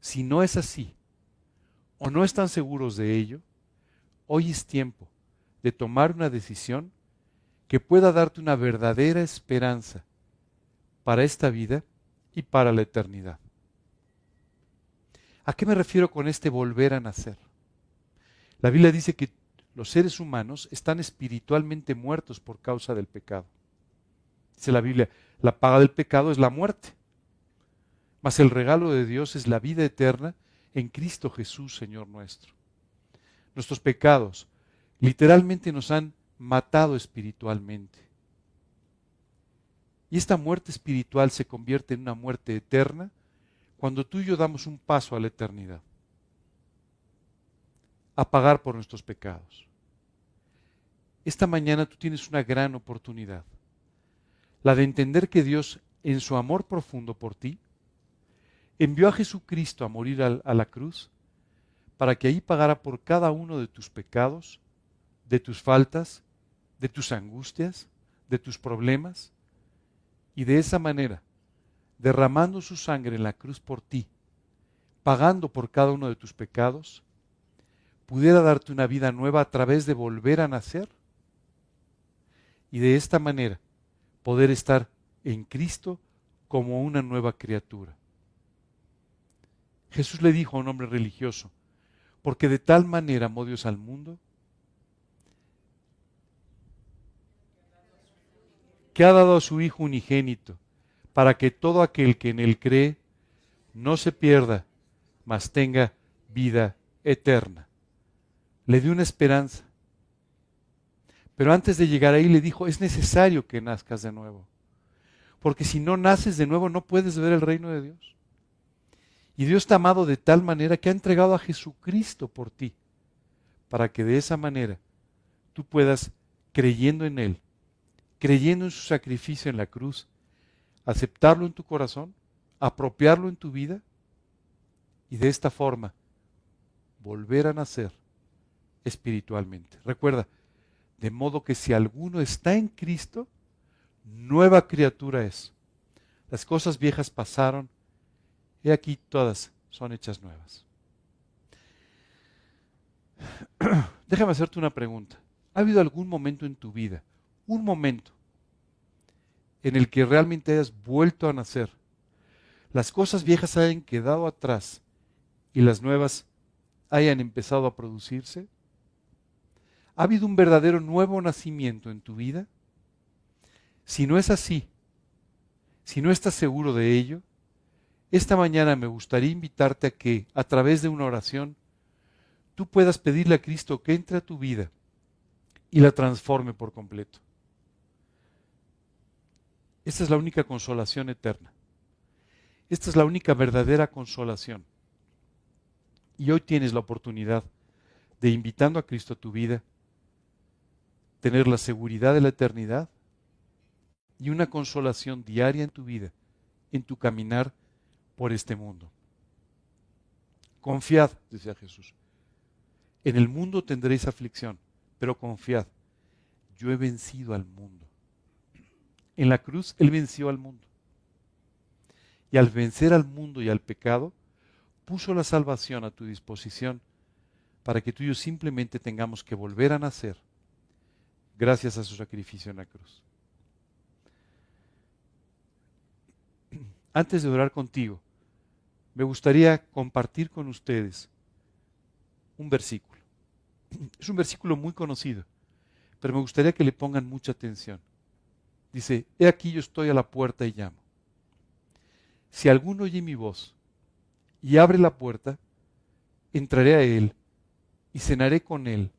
Si no es así, o no están seguros de ello, hoy es tiempo de tomar una decisión que pueda darte una verdadera esperanza para esta vida y para la eternidad. ¿A qué me refiero con este volver a nacer? La Biblia dice que los seres humanos están espiritualmente muertos por causa del pecado. Dice la Biblia, la paga del pecado es la muerte. Mas el regalo de Dios es la vida eterna en Cristo Jesús, Señor nuestro. Nuestros pecados literalmente nos han matado espiritualmente. Y esta muerte espiritual se convierte en una muerte eterna cuando tú y yo damos un paso a la eternidad, a pagar por nuestros pecados. Esta mañana tú tienes una gran oportunidad, la de entender que Dios, en su amor profundo por ti, envió a Jesucristo a morir a, la cruz para que ahí pagara por cada uno de tus pecados, de tus faltas, de tus angustias, de tus problemas, y de esa manera, derramando su sangre en la cruz por ti, pagando por cada uno de tus pecados, pudiera darte una vida nueva a través de volver a nacer y de esta manera poder estar en Cristo como una nueva criatura. Jesús le dijo a un hombre religioso, porque de tal manera amó Dios al mundo, que ha dado a su Hijo unigénito, para que todo aquel que en él cree no se pierda, mas tenga vida eterna. Le dio una esperanza. Pero antes de llegar ahí le dijo, es necesario que nazcas de nuevo. Porque si no naces de nuevo no puedes ver el reino de Dios. Y Dios te ha amado de tal manera que ha entregado a Jesucristo por ti, para que de esa manera tú puedas, creyendo en Él, creyendo en su sacrificio en la cruz, aceptarlo en tu corazón, apropiarlo en tu vida y de esta forma volver a nacer espiritualmente. Recuerda, de modo que si alguno está en Cristo, nueva criatura es. Las cosas viejas pasaron, He aquí todas son hechas nuevas. Déjame hacerte una pregunta. ¿Ha habido algún momento en tu vida, un momento, en el que realmente hayas vuelto a nacer? Las cosas viejas hayan quedado atrás y las nuevas hayan empezado a producirse? ¿Ha habido un verdadero nuevo nacimiento en tu vida? Si no es así, si no estás seguro de ello, esta mañana me gustaría invitarte a que, a través de una oración, tú puedas pedirle a Cristo que entre a tu vida y la transforme por completo. Esta es la única consolación eterna. Esta es la única verdadera consolación. Y hoy tienes la oportunidad de, invitando a Cristo a tu vida, tener la seguridad de la eternidad y una consolación diaria en tu vida, en tu caminar por este mundo. Confiad, decía Jesús. En el mundo tendréis aflicción, pero confiad, yo he vencido al mundo. En la cruz Él venció al mundo. Y al vencer al mundo y al pecado, puso la salvación a tu disposición para que tú y yo simplemente tengamos que volver a nacer gracias a su sacrificio en la cruz. Antes de orar contigo, me gustaría compartir con ustedes un versículo. Es un versículo muy conocido, pero me gustaría que le pongan mucha atención. Dice, he aquí yo estoy a la puerta y llamo. Si alguno oye mi voz y abre la puerta, entraré a él y cenaré con él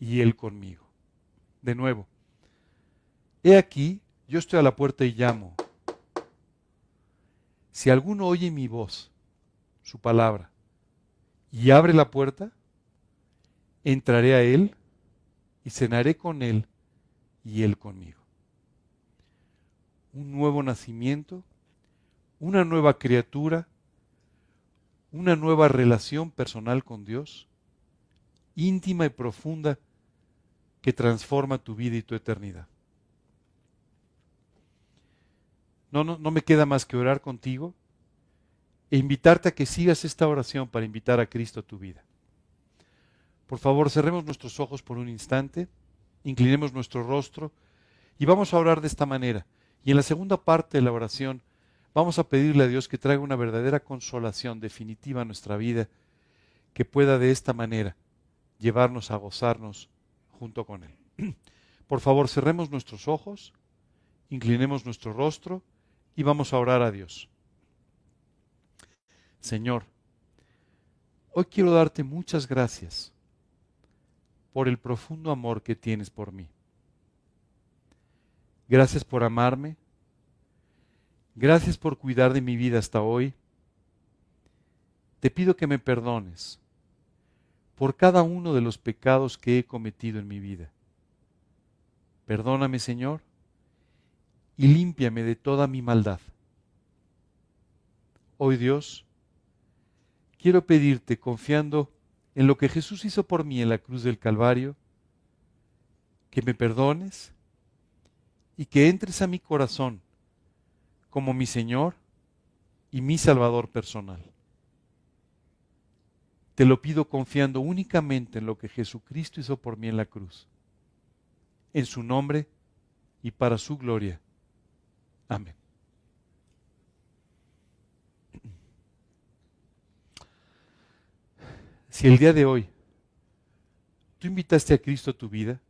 y él conmigo. De nuevo, he aquí yo estoy a la puerta y llamo. Si alguno oye mi voz, su palabra, y abre la puerta, entraré a él y cenaré con él y él conmigo. Un nuevo nacimiento, una nueva criatura, una nueva relación personal con Dios, íntima y profunda, que transforma tu vida y tu eternidad. No, no, no me queda más que orar contigo e invitarte a que sigas esta oración para invitar a Cristo a tu vida. Por favor, cerremos nuestros ojos por un instante, inclinemos nuestro rostro y vamos a orar de esta manera. Y en la segunda parte de la oración vamos a pedirle a Dios que traiga una verdadera consolación definitiva a nuestra vida, que pueda de esta manera llevarnos a gozarnos junto con Él. Por favor, cerremos nuestros ojos, inclinemos nuestro rostro y vamos a orar a Dios. Señor, hoy quiero darte muchas gracias por el profundo amor que tienes por mí. Gracias por amarme. Gracias por cuidar de mi vida hasta hoy. Te pido que me perdones por cada uno de los pecados que he cometido en mi vida. Perdóname, Señor, y límpiame de toda mi maldad. Hoy, Dios, quiero pedirte, confiando en lo que Jesús hizo por mí en la cruz del Calvario, que me perdones y que entres a mi corazón como mi Señor y mi Salvador personal. Te lo pido confiando únicamente en lo que Jesucristo hizo por mí en la cruz. En su nombre y para su gloria. Amén. Si el día de hoy tú invitaste a Cristo a tu vida,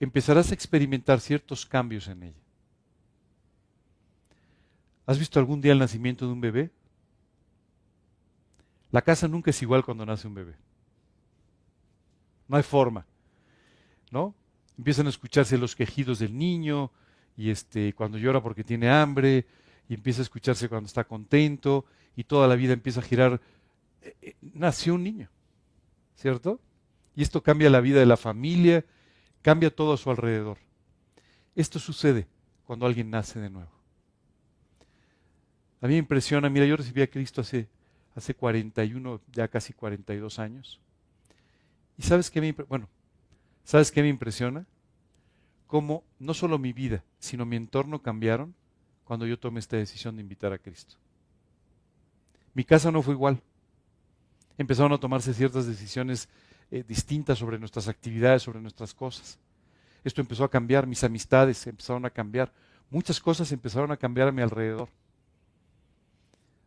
empezarás a experimentar ciertos cambios en ella. ¿Has visto algún día el nacimiento de un bebé? La casa nunca es igual cuando nace un bebé. No hay forma, ¿no? Empiezan a escucharse los quejidos del niño y este cuando llora porque tiene hambre y empieza a escucharse cuando está contento y toda la vida empieza a girar eh, eh, nació un niño, ¿cierto? Y esto cambia la vida de la familia, cambia todo a su alrededor. Esto sucede cuando alguien nace de nuevo. A mí me impresiona, mira, yo recibí a Cristo hace, hace 41, ya casi 42 años. ¿Y sabes qué me, bueno, ¿sabes qué me impresiona? Cómo no solo mi vida, sino mi entorno cambiaron cuando yo tomé esta decisión de invitar a Cristo. Mi casa no fue igual empezaron a tomarse ciertas decisiones eh, distintas sobre nuestras actividades, sobre nuestras cosas. Esto empezó a cambiar, mis amistades empezaron a cambiar, muchas cosas empezaron a cambiar a mi alrededor.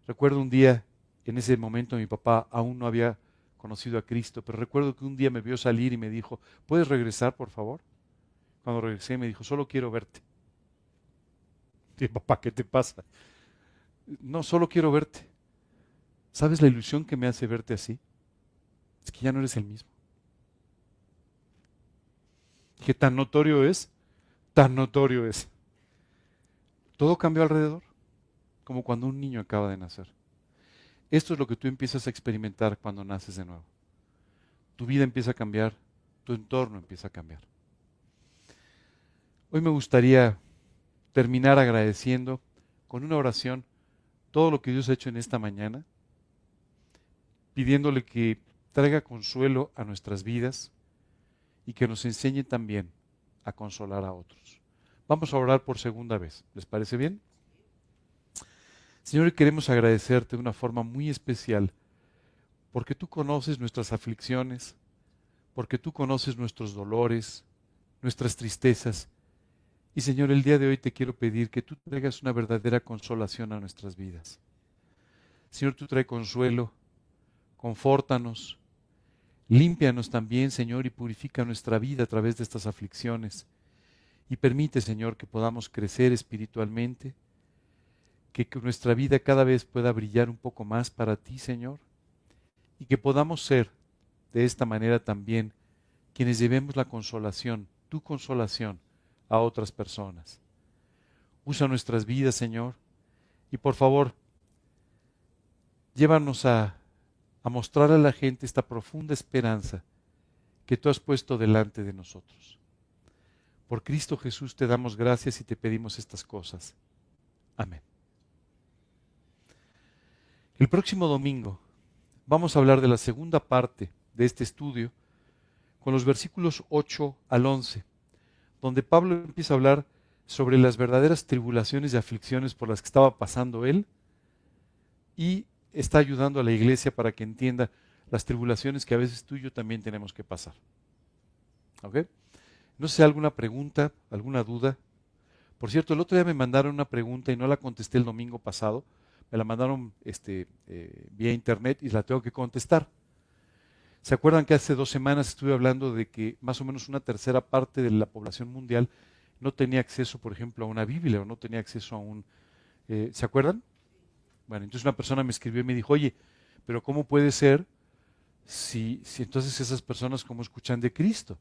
Recuerdo un día, en ese momento mi papá aún no había conocido a Cristo, pero recuerdo que un día me vio salir y me dijo, ¿puedes regresar, por favor? Cuando regresé me dijo, solo quiero verte. Dije, papá, ¿qué te pasa? No, solo quiero verte. ¿Sabes la ilusión que me hace verte así? Es que ya no eres el mismo. ¿Qué tan notorio es? Tan notorio es. Todo cambió alrededor, como cuando un niño acaba de nacer. Esto es lo que tú empiezas a experimentar cuando naces de nuevo. Tu vida empieza a cambiar, tu entorno empieza a cambiar. Hoy me gustaría terminar agradeciendo con una oración todo lo que Dios ha hecho en esta mañana, pidiéndole que traiga consuelo a nuestras vidas y que nos enseñe también a consolar a otros. Vamos a orar por segunda vez. ¿Les parece bien? Señor, queremos agradecerte de una forma muy especial porque tú conoces nuestras aflicciones, porque tú conoces nuestros dolores, nuestras tristezas y Señor, el día de hoy te quiero pedir que tú traigas una verdadera consolación a nuestras vidas. Señor, tú trae consuelo, confórtanos, límpianos también, Señor, y purifica nuestra vida a través de estas aflicciones. Y permite, Señor, que podamos crecer espiritualmente, que, nuestra vida cada vez pueda brillar un poco más para ti, Señor, y que podamos ser de esta manera también quienes llevemos la consolación, tu consolación, a otras personas. Usa nuestras vidas, Señor, y por favor, llévanos a, a mostrar a la gente esta profunda esperanza que tú has puesto delante de nosotros. Por Cristo Jesús te damos gracias y te pedimos estas cosas. Amén. El próximo domingo vamos a hablar de la segunda parte de este estudio con los versículos 8 al 11 donde Pablo empieza a hablar sobre las verdaderas tribulaciones y aflicciones por las que estaba pasando él y está ayudando a la iglesia para que entienda las tribulaciones que a veces tú y yo también tenemos que pasar. ¿Ok? No sé, alguna pregunta, alguna duda. Por cierto, el otro día me mandaron una pregunta y no la contesté el domingo pasado. Me la mandaron este, eh, vía internet y la tengo que contestar. ¿Se acuerdan que hace dos semanas estuve hablando de que más o menos una tercera parte de la población mundial no tenía acceso, por ejemplo, a una Biblia o no tenía acceso a un... Eh, ¿Se acuerdan? Bueno, entonces una persona me escribió y me dijo, oye, pero ¿cómo puede ser si, si entonces esas personas cómo escuchan de Cristo?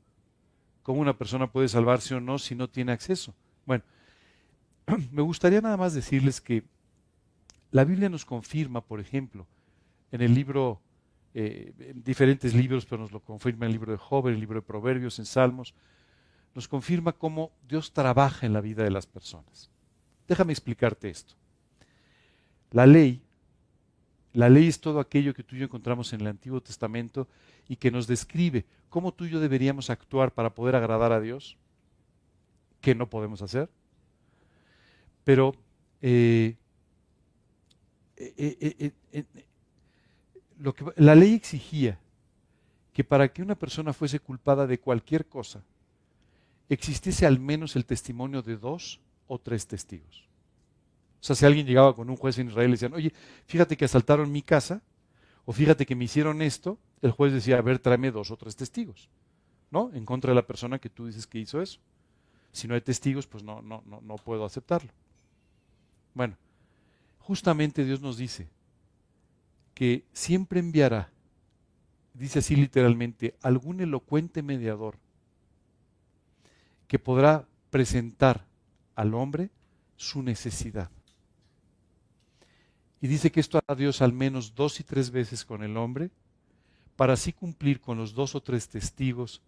¿Cómo una persona puede salvarse o no si no tiene acceso? Bueno, me gustaría nada más decirles que la Biblia nos confirma, por ejemplo, en el libro eh, diferentes libros, pero nos lo confirma el libro de Job, el libro de Proverbios, en Salmos, nos confirma cómo Dios trabaja en la vida de las personas. Déjame explicarte esto. La ley, la ley es todo aquello que tú y yo encontramos en el Antiguo Testamento y que nos describe cómo tú y yo deberíamos actuar para poder agradar a Dios, que no podemos hacer. Pero eh, eh, eh la ley exigía que para que una persona fuese culpada de cualquier cosa, existiese al menos el testimonio de dos o tres testigos. O sea, si alguien llegaba con un juez en Israel y decían, oye, fíjate que asaltaron mi casa, o fíjate que me hicieron esto, el juez decía, a ver, tráeme dos o tres testigos, ¿no? En contra de la persona que tú dices que hizo eso. Si no hay testigos, pues no, no, no, no puedo aceptarlo. Bueno, justamente Dios nos dice, que siempre enviará, dice así literalmente, algún elocuente mediador que podrá presentar al hombre su necesidad. Y dice que esto hará Dios al menos dos y tres veces con el hombre, para así cumplir con los dos o tres testigos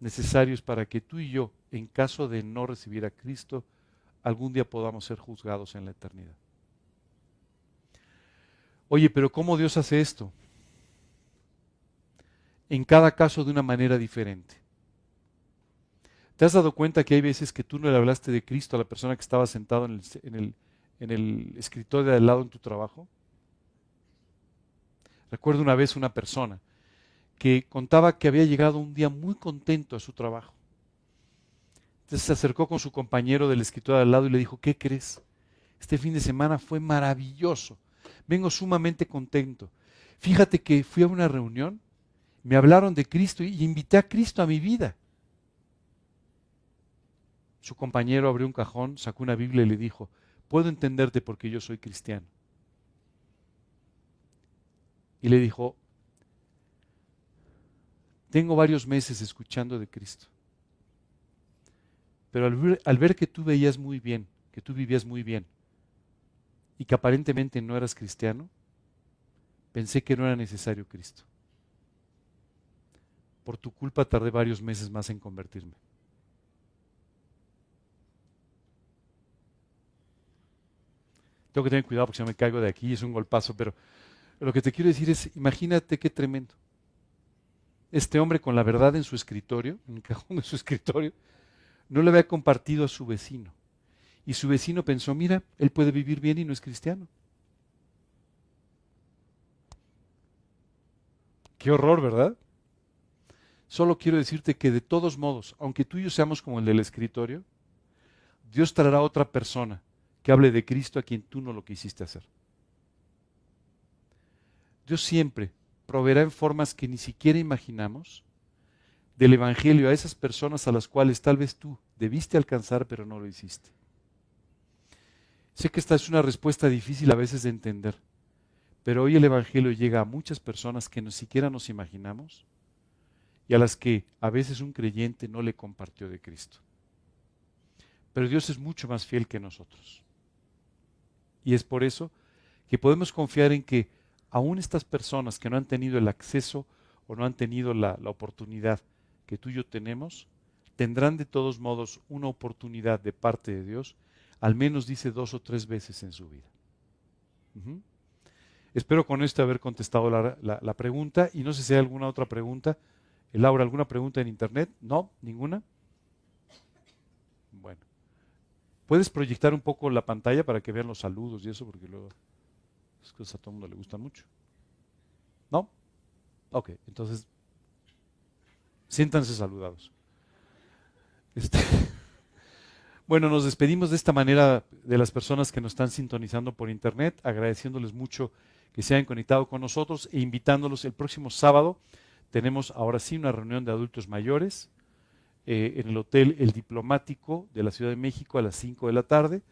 necesarios para que tú y yo, en caso de no recibir a Cristo, algún día podamos ser juzgados en la eternidad. Oye, pero ¿cómo Dios hace esto? En cada caso de una manera diferente. ¿Te has dado cuenta que hay veces que tú no le hablaste de Cristo a la persona que estaba sentado en el, en el, escritorio de al lado en tu trabajo? Recuerdo una vez una persona que contaba que había llegado un día muy contento a su trabajo. Entonces se acercó con su compañero del escritorio de al lado y le dijo, ¿qué crees? Este fin de semana fue maravilloso vengo sumamente contento. Fíjate que fui a una reunión me hablaron de Cristo y invité a Cristo a mi vida. Su compañero abrió un cajón, sacó una Biblia y le dijo, puedo entenderte porque yo soy cristiano. Y le dijo, tengo varios meses escuchando de Cristo. Pero al ver, que tú veías muy bien, que tú vivías muy bien, y que aparentemente no eras cristiano, pensé que no era necesario Cristo. Por tu culpa tardé varios meses más en convertirme. Tengo que tener cuidado porque si no me caigo de aquí, es un golpazo, pero lo que te quiero decir es, imagínate qué tremendo este hombre con la verdad en su escritorio, en el cajón de su escritorio, no le había compartido a su vecino. Y su vecino pensó, mira, él puede vivir bien y no es cristiano. Qué horror, ¿verdad? Solo quiero decirte que de todos modos, aunque tú y yo seamos como el del escritorio, Dios traerá otra persona que hable de Cristo a quien tú no lo quisiste hacer. Dios siempre proveerá en formas que ni siquiera imaginamos del Evangelio a esas personas a las cuales tal vez tú debiste alcanzar pero no lo hiciste. Sé que esta es una respuesta difícil a veces de entender, pero hoy el Evangelio llega a muchas personas que ni siquiera nos imaginamos y a las que a veces un creyente no le compartió de Cristo. Pero Dios es mucho más fiel que nosotros. Y es por eso que podemos confiar en que aún estas personas que no han tenido el acceso o no han tenido la, oportunidad que tú y yo tenemos, tendrán de todos modos una oportunidad de parte de Dios, al menos dice dos o tres veces en su vida. Espero con esto haber contestado la, la, pregunta y no sé si hay alguna otra pregunta. Laura, ¿alguna pregunta en internet? ¿No? ¿Ninguna? Bueno. ¿Puedes proyectar un poco la pantalla para que vean los saludos y eso? Porque luego... Es que a todo el mundo le gustan mucho. ¿No? Ok, entonces, siéntanse saludados. Este, bueno, nos despedimos de esta manera de las personas que nos están sintonizando por internet, agradeciéndoles mucho que se hayan conectado con nosotros e invitándolos el próximo sábado. Tenemos ahora sí una reunión de adultos mayores eh, en el Hotel El Diplomático de la Ciudad de México a las 5 de la tarde.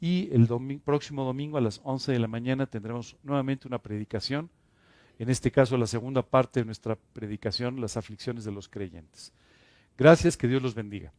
Y el próximo domingo a las 11 de la mañana tendremos nuevamente una predicación, en este caso la segunda parte de nuestra predicación, las aflicciones de los creyentes. Gracias, que Dios los bendiga.